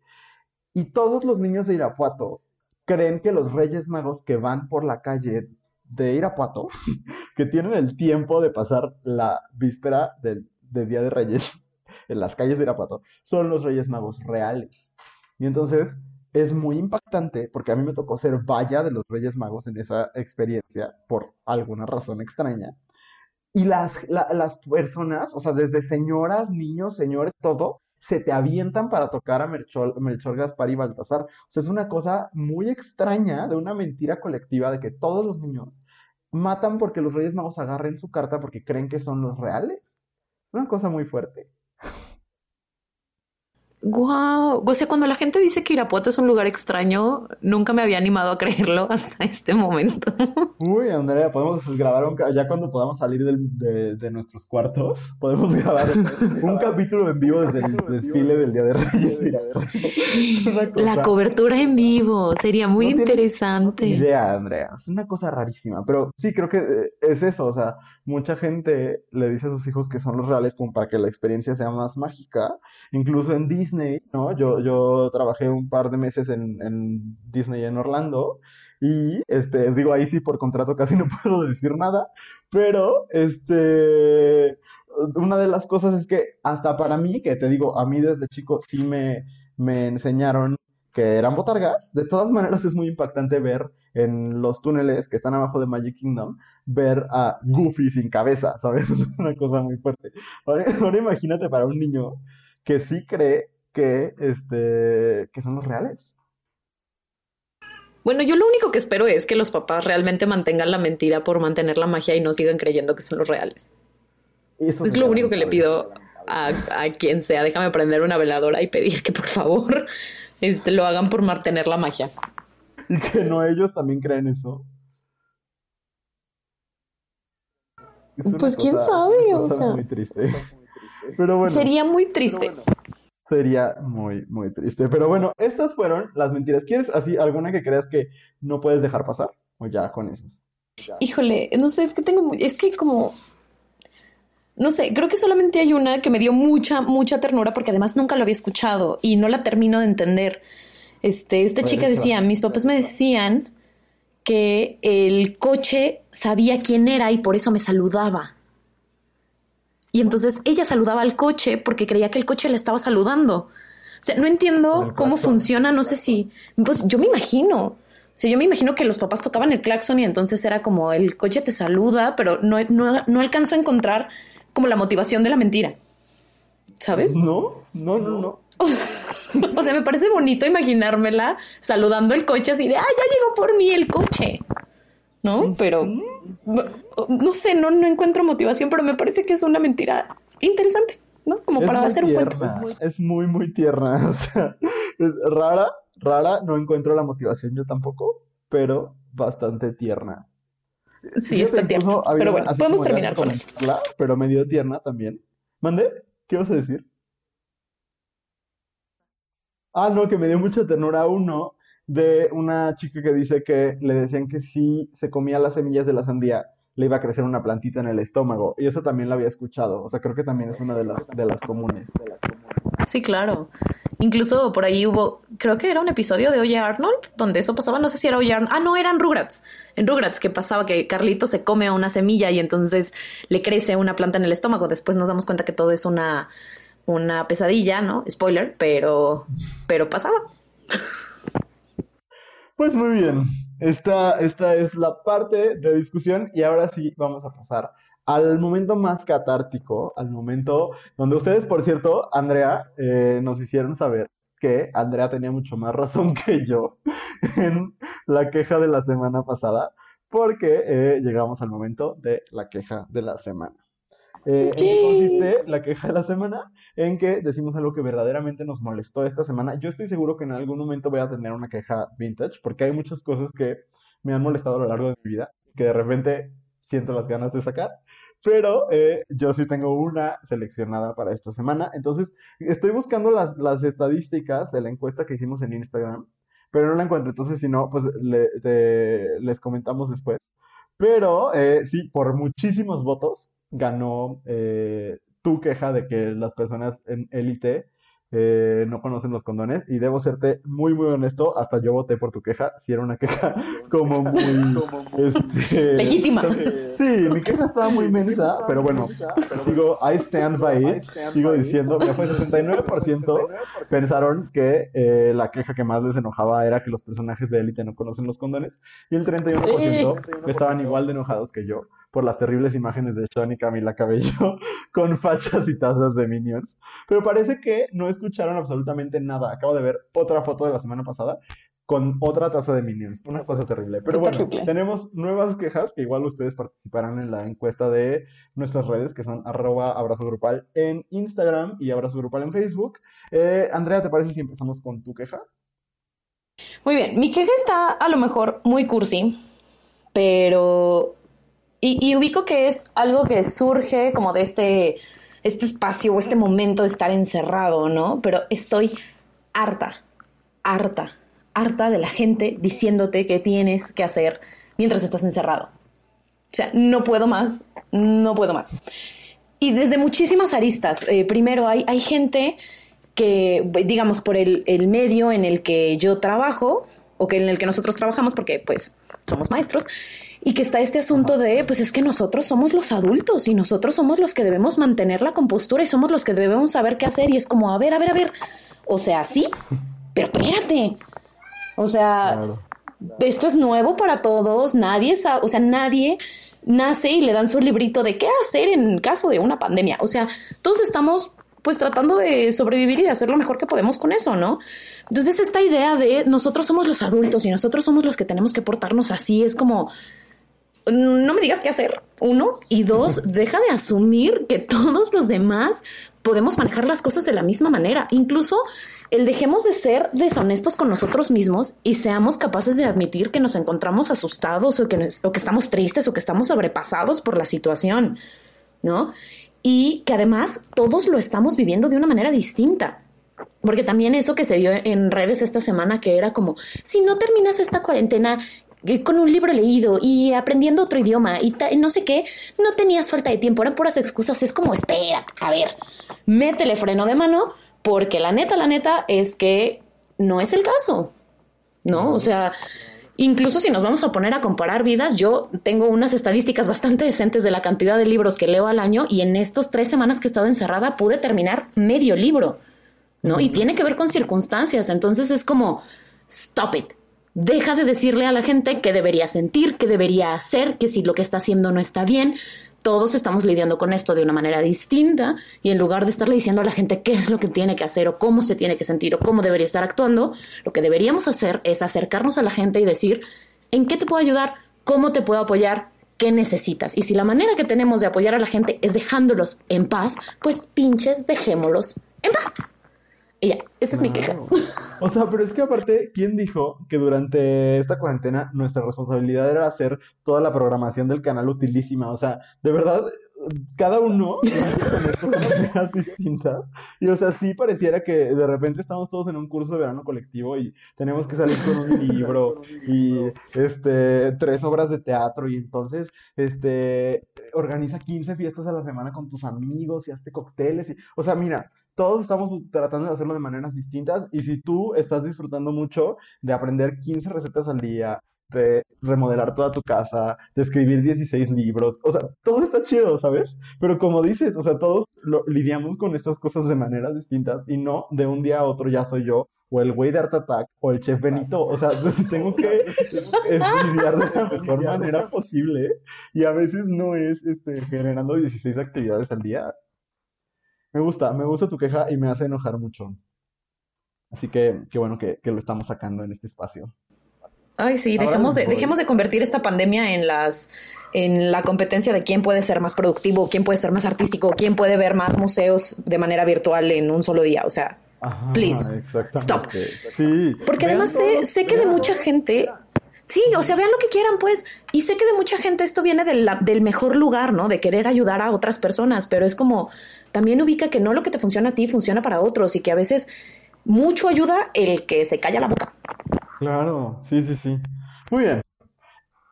Y todos los niños de Irapuato creen que los Reyes Magos que van por la calle de Irapuato que tienen el tiempo de pasar la víspera del, de Día de Reyes en las calles de Irapuato, son los Reyes Magos reales. Y entonces es muy impactante porque a mí me tocó ser valla de los Reyes Magos en esa experiencia por alguna razón extraña. Y las, la- las personas, o sea, desde señoras, niños, señores, todo, se te avientan para tocar a Melchor, Gaspar y Baltasar. O sea, es una cosa muy extraña de una mentira colectiva de que todos los niños matan porque los Reyes Magos agarren su carta porque creen que son los reales. Es una cosa muy fuerte. Wow. O sea, cuando la gente dice que Irapuato es un lugar extraño, nunca me había animado a creerlo hasta este momento. Uy, Andrea, podemos grabar un, ya cuando podamos salir del- de, de nuestros cuartos, podemos grabar un capítulo en vivo desde el desfile del Día de Reyes. La cobertura en vivo sería muy No interesante. idea, Andrea. Es una cosa rarísima, pero sí creo que eh, es eso, o sea, mucha gente le dice a sus hijos que son los reales como para que la experiencia sea más mágica. Incluso en Disney, ¿no? Yo, yo trabajé un par de meses en, en Disney en Orlando y, este, digo, ahí sí por contrato casi no puedo decir nada, pero, este, una de las cosas es que hasta para mí, que te digo, a mí desde chico sí me, me enseñaron que eran botargas. De todas maneras, es muy impactante ver en los túneles que están abajo de Magic Kingdom, ver a Goofy sin cabeza, ¿sabes? Es una cosa muy fuerte. Ahora, ahora imagínate para un niño que sí cree que, este, que son los reales. Bueno, yo lo único que espero es que los papás realmente mantengan la mentira por mantener la magia y no sigan creyendo que son los reales. Eso Es lo único que le pido a, a quien sea. Déjame prender una veladora y pedir que por favor este, lo hagan por mantener la magia. Y que no ellos también creen eso. Es Pues, quién cosa- sabe, o sea. muy triste. Pero bueno. Sería muy triste. Sería muy, muy triste. Pero bueno, estas fueron las mentiras. ¿Quieres así alguna que creas que no puedes dejar pasar? O ya con esas. Híjole, no sé, es que tengo, es que como, no sé, creo que solamente hay una que me dio mucha, mucha ternura porque además nunca lo había escuchado y no la termino de entender. Este, esta chica decía, mis papás me decían que el coche sabía quién era y por eso me saludaba. Y entonces ella saludaba al coche porque creía que el coche le estaba saludando. O sea, no entiendo cómo funciona, no sé si, pues yo me imagino. O sea, yo me imagino que los papás tocaban el claxon y entonces era como el coche te saluda, pero no, no, no alcanzo a encontrar como la motivación de la mentira. ¿Sabes? No, no, no, no. O sea, me parece bonito imaginármela saludando el coche así de, ah, ya llegó por mí el coche. ¿No? Pero, no sé, no, no encuentro motivación, pero me parece que es una mentira interesante, ¿no? Como Es para hacer un cuento. tierna. Es muy, muy tierna. O sea, es rara, rara. No encuentro la motivación yo tampoco, pero bastante tierna. Sí, Fíjate, está había Pero bueno, podemos terminar con eso. Pero medio tierna también. ¿Mande? ¿Qué vas a decir? Ah, no, que me dio mucha ternura uno de una chica que dice que le decían que si se comía las semillas de la sandía, le iba a crecer una plantita en el estómago. Y eso también lo había escuchado. O sea, creo que también es una de las, de las comunes. Sí, claro. Incluso por ahí hubo, creo que era un episodio de Oye Arnold, donde eso pasaba, no sé si era Oye Arnold, ah, no, eran Rugrats, en Rugrats que pasaba que Carlito se come una semilla y entonces le crece una planta en el estómago, después nos damos cuenta que todo es una, una pesadilla, ¿no? Spoiler, pero, pero pasaba. Pues muy bien, esta, esta es la parte de discusión y ahora sí vamos a pasar al momento más catártico, al momento donde ustedes, por cierto, Andrea, eh, nos hicieron saber que Andrea tenía mucho más razón que yo en la queja de la semana pasada, porque eh, llegamos al momento de la queja de la semana. Eh, ¿en qué consiste la queja de la semana? En que decimos algo que verdaderamente nos molestó esta semana. Yo estoy seguro que en algún momento voy a tener una queja vintage, porque hay muchas cosas que me han molestado a lo largo de mi vida, que de repente siento las ganas de sacar. Pero eh, yo sí tengo una seleccionada para esta semana. Entonces, estoy buscando las, las estadísticas de la encuesta que hicimos en Instagram, pero no la encuentro. Entonces, si no, pues les comentamos después. Pero eh, sí, por muchísimos votos ganó eh, tu queja de que las personas en élite eh, no conocen los condones. Y debo serte muy muy honesto, hasta yo voté por tu queja, si era una queja como muy este, legítima. Sí, mi queja estaba muy mensa, pero bueno, sigo I stand by it, sigo diciendo, que fue 69% pensaron que eh, la queja que más les enojaba era que los personajes de élite no conocen los condones. Y el 31% estaban igual de enojados que yo por las terribles imágenes de Sean y Camila Cabello con fachas y tazas de Minions. Pero parece que no escucharon absolutamente nada. Acabo de ver otra foto de la semana pasada con otra taza de Minions. Una cosa terrible. Pero bueno, tenemos nuevas quejas que igual ustedes participarán en la encuesta de nuestras redes, que son arroba abrazo grupal en Instagram y abrazo grupal en Facebook. Eh, Andrea, ¿te parece si empezamos con tu queja? Muy bien, mi queja está a lo mejor muy cursi, pero y, ubico que es algo que surge como de este, este espacio o este momento de estar encerrado, ¿no? Pero estoy harta, harta, harta de la gente diciéndote que tienes que hacer mientras estás encerrado. O sea, no puedo más, no puedo más. Y desde muchísimas aristas. Eh, primero, hay, hay gente que, digamos, por el, el, medio en el que yo trabajo, o que en el que nosotros trabajamos, porque pues somos maestros, y que está este asunto de, pues es que nosotros somos los adultos y nosotros somos los que debemos mantener la compostura y somos los que debemos saber qué hacer y es como, a ver, a ver, a ver, o sea, sí, pero espérate, o sea, esto es nuevo para todos, nadie sabe, o sea, nadie nace y le dan su librito de qué hacer en caso de una pandemia, o sea, todos estamos pues tratando de sobrevivir y de hacer lo mejor que podemos con eso, ¿no? Entonces esta idea de nosotros somos los adultos y nosotros somos los que tenemos que portarnos así es como, no me digas qué hacer, uno, y dos, deja de asumir que todos los demás podemos manejar las cosas de la misma manera. Incluso el dejemos de ser deshonestos con nosotros mismos y seamos capaces de admitir que nos encontramos asustados o que, o que estamos tristes o que estamos sobrepasados por la situación, ¿no? Y que además todos lo estamos viviendo de una manera distinta. Porque también eso que se dio en redes esta semana, que era como, si no terminas esta cuarentena, con un libro leído y aprendiendo otro idioma y no sé qué, no tenías falta de tiempo, eran puras excusas. Es como, espera, a ver, métele freno de mano, porque la neta, la neta es que no es el caso, ¿no? O sea, incluso si nos vamos a poner a comparar vidas, yo tengo unas estadísticas bastante decentes de la cantidad de libros que leo al año y en estas tres semanas que he estado encerrada pude terminar medio libro, ¿no? Y tiene que ver con circunstancias, entonces es como, stop it Deja de decirle a la gente qué debería sentir, qué debería hacer, que si lo que está haciendo no está bien. Todos estamos lidiando con esto de una manera distinta y en lugar de estarle diciendo a la gente qué es lo que tiene que hacer o cómo se tiene que sentir o cómo debería estar actuando, lo que deberíamos hacer es acercarnos a la gente y decir, ¿en qué te puedo ayudar? ¿Cómo te puedo apoyar? ¿Qué necesitas? Y si la manera que tenemos de apoyar a la gente es dejándolos en paz, pues pinches dejémoslos en paz. Y ya, esa es mi queja. O sea, pero es que aparte, ¿quién dijo que durante esta cuarentena nuestra responsabilidad era hacer toda la programación del canal utilísima? O sea, de verdad, cada uno maneras distintas. Y o sea, sí pareciera que de repente estamos todos en un curso de verano colectivo y tenemos que salir con un libro y este tres obras de teatro y entonces este organiza 15 fiestas a la semana con tus amigos y hazte cócteles y o sea, mira, todos estamos tratando de hacerlo de maneras distintas y si tú estás disfrutando mucho de aprender 15 recetas al día, de remodelar toda tu casa, de escribir 16 libros, o sea, todo está chido, ¿sabes? Pero como dices, o sea, todos lidiamos con estas cosas de maneras distintas y no de un día a otro ya soy yo o el güey de Art Attack o el chef Benito, o sea, tengo que lidiar de la mejor manera posible y a veces no es este, generando 16 actividades al día, me gusta, me gusta tu queja y me hace enojar mucho. Así que qué bueno que, lo estamos sacando en este espacio. Ay, sí, dejemos de, dejemos de convertir esta pandemia en las en la competencia de quién puede ser más productivo, quién puede ser más artístico, quién puede ver más museos de manera virtual en un solo día. O sea, please, stop. Sí. Porque además sé, sé que de mucha gente Sí, o sea, vean lo que quieran, pues. Y sé que de mucha gente esto viene del, del mejor lugar, ¿no? De querer ayudar a otras personas, pero es como, también ubica que no lo que te funciona a ti funciona para otros y que a veces mucho ayuda el que se calla la boca. Claro, sí, sí, sí. Muy bien.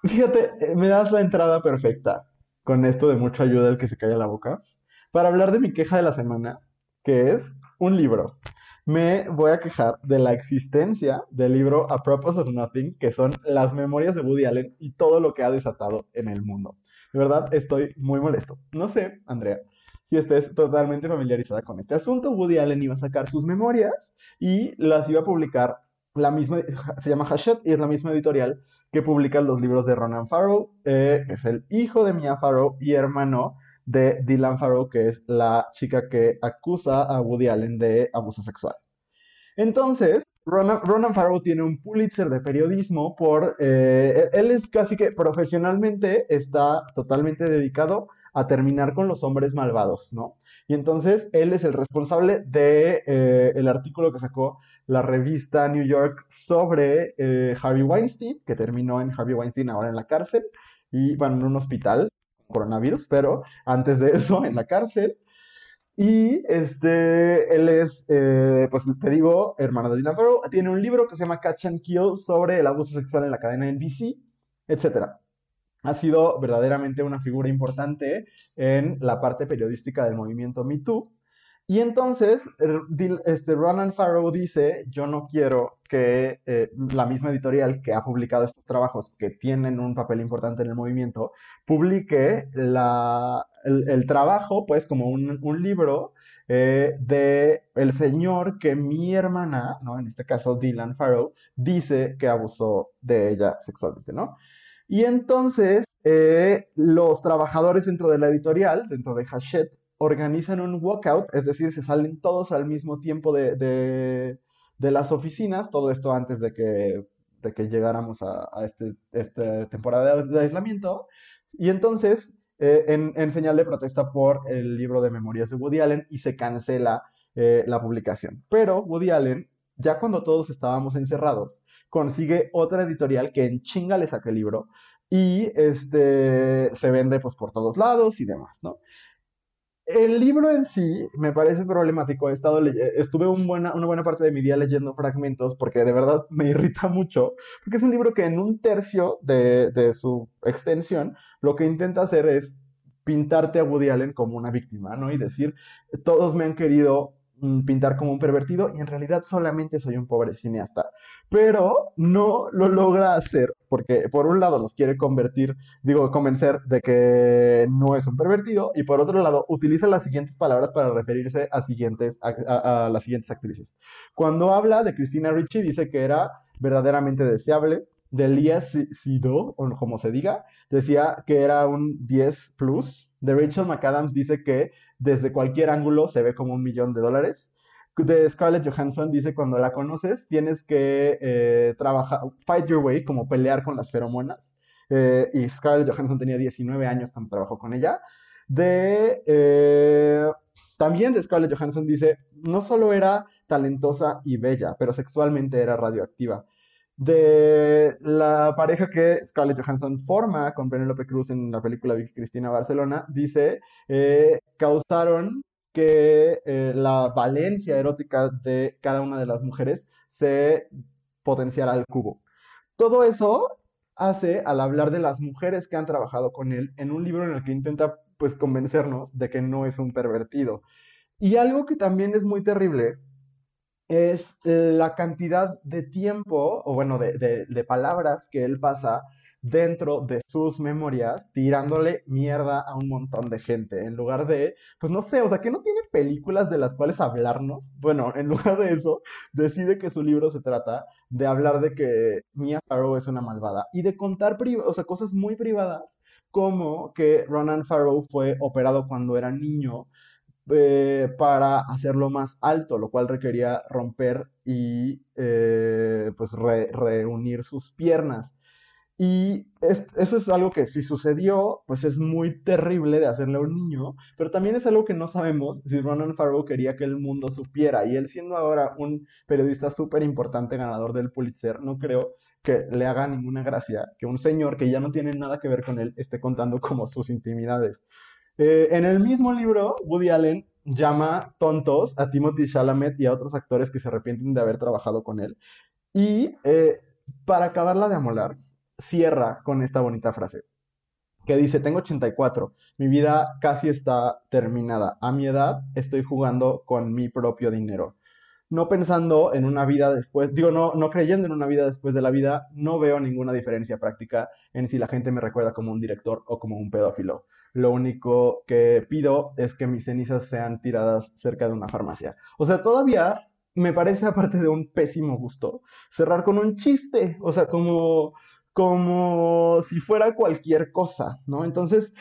Fíjate, eh, me das la entrada perfecta con esto de mucho ayuda el que se calla la boca para hablar de mi queja de la semana, que es un libro. Me voy a quejar de la existencia del libro A Purpose of Nothing, que son las memorias de Woody Allen y todo lo que ha desatado en el mundo. De verdad, estoy muy molesto. No sé, Andrea, si estés totalmente familiarizada con este asunto. Woody Allen iba a sacar sus memorias y las iba a publicar la misma, se llama Hachette y es la misma editorial que publica los libros de Ronan Farrow, eh, es el hijo de Mia Farrow y hermano de Dylan Farrow, que es la chica que acusa a Woody Allen de abuso sexual. Entonces, Ronan, Farrow tiene un Pulitzer de periodismo por... Eh, él es casi que profesionalmente está totalmente dedicado a terminar con los hombres malvados, ¿no? Y entonces él es el responsable de eh, el artículo que sacó la revista New York sobre eh, Harvey Weinstein, que terminó en Harvey Weinstein ahora en la cárcel y bueno, en un hospital, coronavirus, pero antes de eso en la cárcel. Y este, él es, eh, pues te digo, hermano de Dylan Farrow, tiene un libro que se llama Catch and Kill sobre el abuso sexual en la cadena NBC, etc. Ha sido verdaderamente una figura importante en la parte periodística del movimiento Me Too. Y entonces, este, Ronan Farrow dice, yo no quiero que eh, la misma editorial que ha publicado estos trabajos que tienen un papel importante en el movimiento, publique el, trabajo, pues, como un, libro eh, de el señor que mi hermana, ¿no? En este caso, Dylan Farrow, dice que abusó de ella sexualmente, ¿no? Y entonces, eh, los trabajadores dentro de la editorial, dentro de Hachette, organizan un walkout, es decir, se salen todos al mismo tiempo de, las oficinas, todo esto antes de que, que llegáramos a, este, esta temporada de, aislamiento, y entonces, eh, en, señal de protesta por el libro de memorias de Woody Allen, y se cancela eh, la publicación. Pero Woody Allen, ya cuando todos estábamos encerrados, consigue otra editorial que en chinga le saca el libro, y este se vende pues por todos lados y demás, ¿no? El libro en sí me parece problemático. He estado estuve una buena parte de mi día leyendo fragmentos porque de verdad me irrita mucho. Porque es un libro que en un tercio de, de su extensión lo que intenta hacer es pintarte a Woody Allen como una víctima, ¿no? Y decir, todos me han querido mm, pintar como un pervertido y en realidad solamente soy un pobre cineasta pero no lo logra hacer porque por un lado nos quiere convertir, digo, convencer de que no es un pervertido y por otro lado utiliza las siguientes palabras para referirse a, siguientes, a, las siguientes actrices. Cuando habla de Christina Ricci dice que era verdaderamente deseable, de Lia Sido, o como se diga, decía que era un 10 plus, de Rachel McAdams dice que desde cualquier ángulo se ve como un millón de dólares de Scarlett Johansson dice cuando la conoces tienes que eh, trabajar, fight your way, como pelear con las feromonas. Eh, y Scarlett Johansson tenía 19 años cuando trabajó con ella. De, eh, también de Scarlett Johansson dice, no solo era talentosa y bella, pero sexualmente era radioactiva. De la pareja que Scarlett Johansson forma con Penelope Cruz en la película Vicky Cristina Barcelona, dice, causaron que eh, la valencia erótica de cada una de las mujeres se potenciará al cubo. Todo eso hace al hablar de las mujeres que han trabajado con él en un libro en el que intenta pues convencernos de que no es un pervertido. Y algo que también es muy terrible es la cantidad de tiempo, o bueno, de, de palabras que él pasa dentro de sus memorias tirándole mierda a un montón de gente, en lugar de, pues no sé, o sea, que no tiene películas de las cuales hablarnos. Bueno, en lugar de eso, decide que su libro se trata de hablar de que Mia Farrow es una malvada y de contar, o sea, cosas muy privadas, como que Ronan Farrow fue operado cuando era niño eh, para hacerlo más alto, lo cual requería romper y eh, pues reunir sus piernas. Y eso es algo que si sucedió, pues es muy terrible de hacerle a un niño, pero también es algo que no sabemos si Ronan Farrow quería que el mundo supiera. Y él siendo ahora un periodista súper importante, ganador del Pulitzer, no creo que le haga ninguna gracia que un señor que ya no tiene nada que ver con él esté contando como sus intimidades. Eh, en el mismo libro, Woody Allen llama tontos a Timothy Chalamet y a otros actores que se arrepienten de haber trabajado con él. Y eh, para acabarla de amolar, cierra con esta bonita frase que dice, tengo 84, mi vida casi está terminada. A mi edad estoy jugando con mi propio dinero. No pensando en una vida después, digo, no, no creyendo en una vida después de la vida, no veo ninguna diferencia práctica en si la gente me recuerda como un director o como un pedófilo. Lo único que pido es que mis cenizas sean tiradas cerca de una farmacia. O sea, todavía me parece, aparte de un pésimo gusto, cerrar con un chiste. O sea, como como si fuera cualquier cosa, ¿no? Entonces,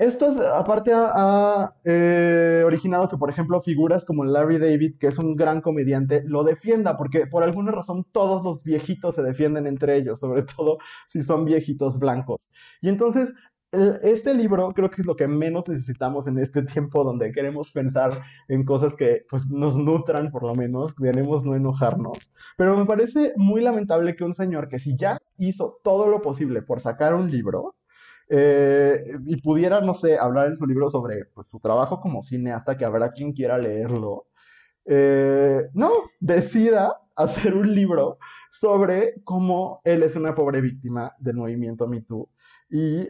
esto es, aparte ha, eh, originado que, por ejemplo, figuras como Larry David, que es un gran comediante, lo defienda, porque por alguna razón todos los viejitos se defienden entre ellos, sobre todo si son viejitos blancos. Y entonces este libro creo que es lo que menos necesitamos en este tiempo donde queremos pensar en cosas que pues, nos nutran por lo menos, queremos no enojarnos. Pero me parece muy lamentable que un señor que si ya hizo todo lo posible por sacar un libro eh, y pudiera, no sé, hablar en su libro sobre pues, su trabajo como cineasta, que habrá quien quiera leerlo, eh, no, decida hacer un libro sobre cómo él es una pobre víctima del movimiento Me Too y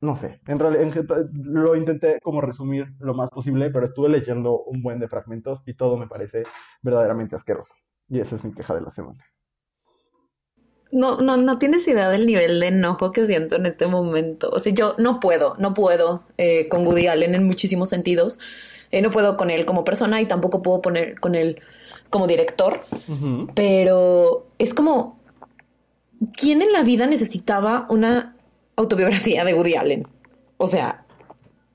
no sé, en realidad lo intenté como resumir lo más posible, pero estuve leyendo un buen de fragmentos y todo me parece verdaderamente asqueroso. Y esa es mi queja de la semana. No, no, no tienes idea del nivel de enojo que siento en este momento. O sea, yo no puedo, no puedo eh, con Woody Allen en muchísimos sentidos. Eh, no puedo con él como persona y tampoco puedo poner con él como director. Pero es como, ¿quién en la vida necesitaba una autobiografía de Woody Allen. O sea,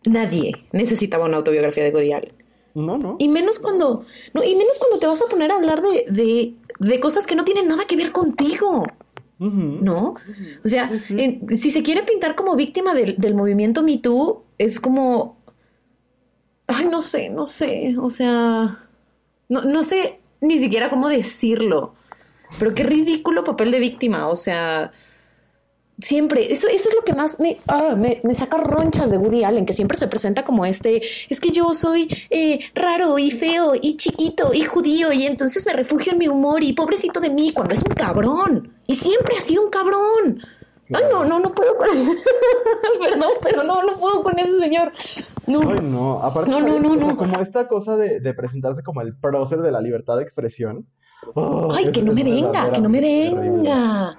nadie necesitaba una autobiografía de Woody Allen. No, no. Y menos cuando, no, y menos cuando te vas a poner a hablar de, de, cosas que no tienen nada que ver contigo. ¿No? O sea, si se quiere pintar como víctima del, del movimiento Me Too, es como. Ay, no sé, no sé. O sea. No, no sé ni siquiera cómo decirlo. Pero qué ridículo papel de víctima. O sea. Siempre, eso, eso es lo que más ah, me, me, saca ronchas de Woody Allen, que siempre se presenta como este, es que yo soy eh, raro y feo y chiquito y judío y entonces me refugio en mi humor y pobrecito de mí cuando es un cabrón. Y siempre ha sido un cabrón. Ay, no, no, no puedo con Perdón, pero no, no puedo con ese señor. No. Ay, no, aparte, no, no, no, no. Como esta cosa de, de, presentarse como el prócer de la libertad de expresión. Ay, que no me venga, que no me venga.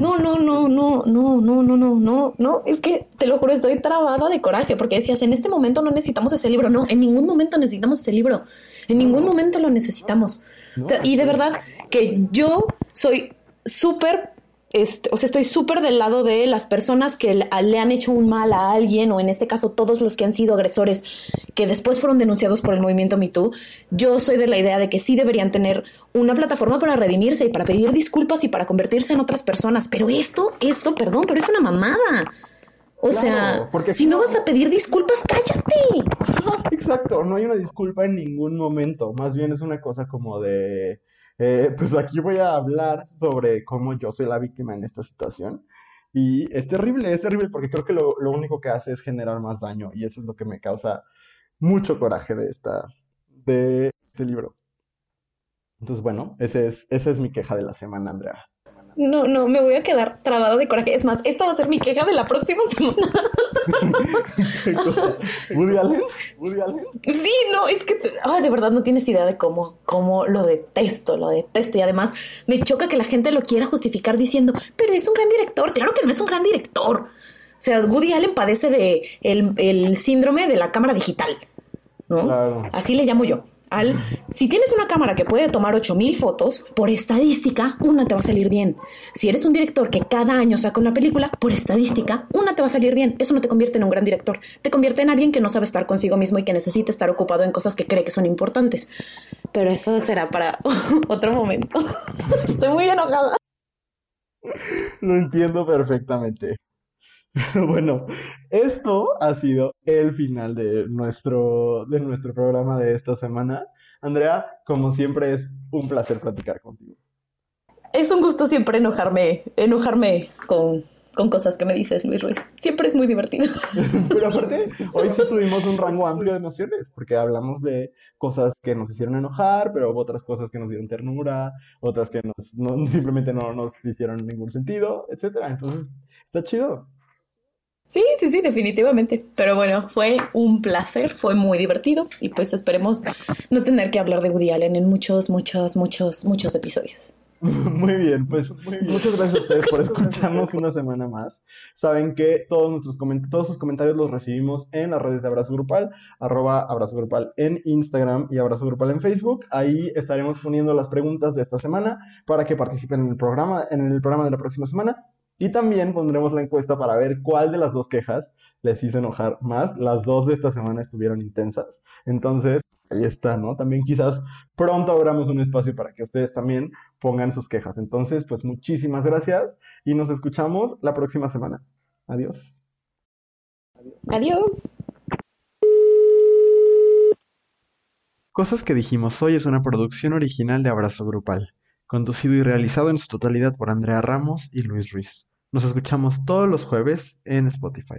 No, no, no, no, no, no, no, no, no, no, es que te lo juro, estoy trabada de coraje porque decías, en este momento no necesitamos ese libro, no, en ningún momento necesitamos ese libro, en ningún momento lo necesitamos. o sea, y de verdad que yo soy súper este, o sea, estoy súper del lado de las personas que le, han hecho un mal a alguien, o en este caso todos los que han sido agresores que después fueron denunciados por el movimiento MeToo. Yo soy de la idea de que sí deberían tener una plataforma para redimirse y para pedir disculpas y para convertirse en otras personas. Pero esto, esto, perdón, pero es una mamada. O sea, si no vas a pedir disculpas, cállate. Exacto, no hay una disculpa en ningún momento. Más bien es una cosa como de eh, pues aquí voy a hablar sobre cómo yo soy la víctima en esta situación. Y es terrible, es terrible porque creo que lo, único que hace es generar más daño y eso es lo que me causa mucho coraje de, esta, de este libro. Entonces, bueno, ese es, esa es mi queja de la semana, Andrea. No, no, me voy a quedar trabado de coraje. Es más, esta va a ser mi queja de la próxima semana. ¿Woody Allen? ¿Woody Allen? Sí, no, es que de verdad no tienes idea de cómo, cómo lo detesto, lo detesto. Y además me choca que la gente lo quiera justificar diciendo, pero es un gran director. Claro que no es un gran director. O sea, Woody Allen padece de el, el síndrome de la cámara digital. ¿no? Claro. Así le llamo yo si tienes una cámara que puede tomar 8000 fotos, por estadística, una te va a salir bien. Si eres un director que cada año saca una película, por estadística, una te va a salir bien. Eso no te convierte en un gran director, te convierte en alguien que no sabe estar consigo mismo y que necesita estar ocupado en cosas que cree que son importantes. Pero eso será para otro momento. Estoy muy enojada. Lo entiendo perfectamente. Bueno, esto ha sido el final de nuestro, de nuestro programa de esta semana. Andrea, como siempre es un placer platicar contigo. Es un gusto siempre enojarme, enojarme con, con cosas que me dices, Luis Ruiz. Siempre es muy divertido. Pero aparte, hoy sí tuvimos un rango amplio de emociones, porque hablamos de cosas que nos hicieron enojar, pero otras cosas que nos dieron ternura, otras que nos, no- simplemente no nos hicieron ningún sentido, etcétera. Entonces, está chido. Sí, sí, sí, definitivamente. Pero bueno, fue un placer, fue muy divertido y pues esperemos no tener que hablar de Woody Allen en muchos, muchos, muchos, muchos episodios. Muy bien, pues muchas gracias a ustedes por escucharnos una semana más. Saben que todos nuestros todos sus comentarios los recibimos en las redes de Abrazo Grupal, arroba Abrazo Grupal en Instagram y Abrazo Grupal en Facebook. Ahí estaremos poniendo las preguntas de esta semana para que participen en el programa, en el programa de la próxima semana. Y también pondremos la encuesta para ver cuál de las dos quejas les hizo enojar más. Las dos de esta semana estuvieron intensas. Entonces, ahí está, ¿no? También quizás pronto abramos un espacio para que ustedes también pongan sus quejas. Entonces, pues muchísimas gracias y nos escuchamos la próxima semana. Adiós. Adiós. Cosas que dijimos hoy es una producción original de Abrazo Grupal, conducido y realizado en su totalidad por Andrea Ramos y Luis Ruiz. Nos escuchamos todos los jueves en Spotify.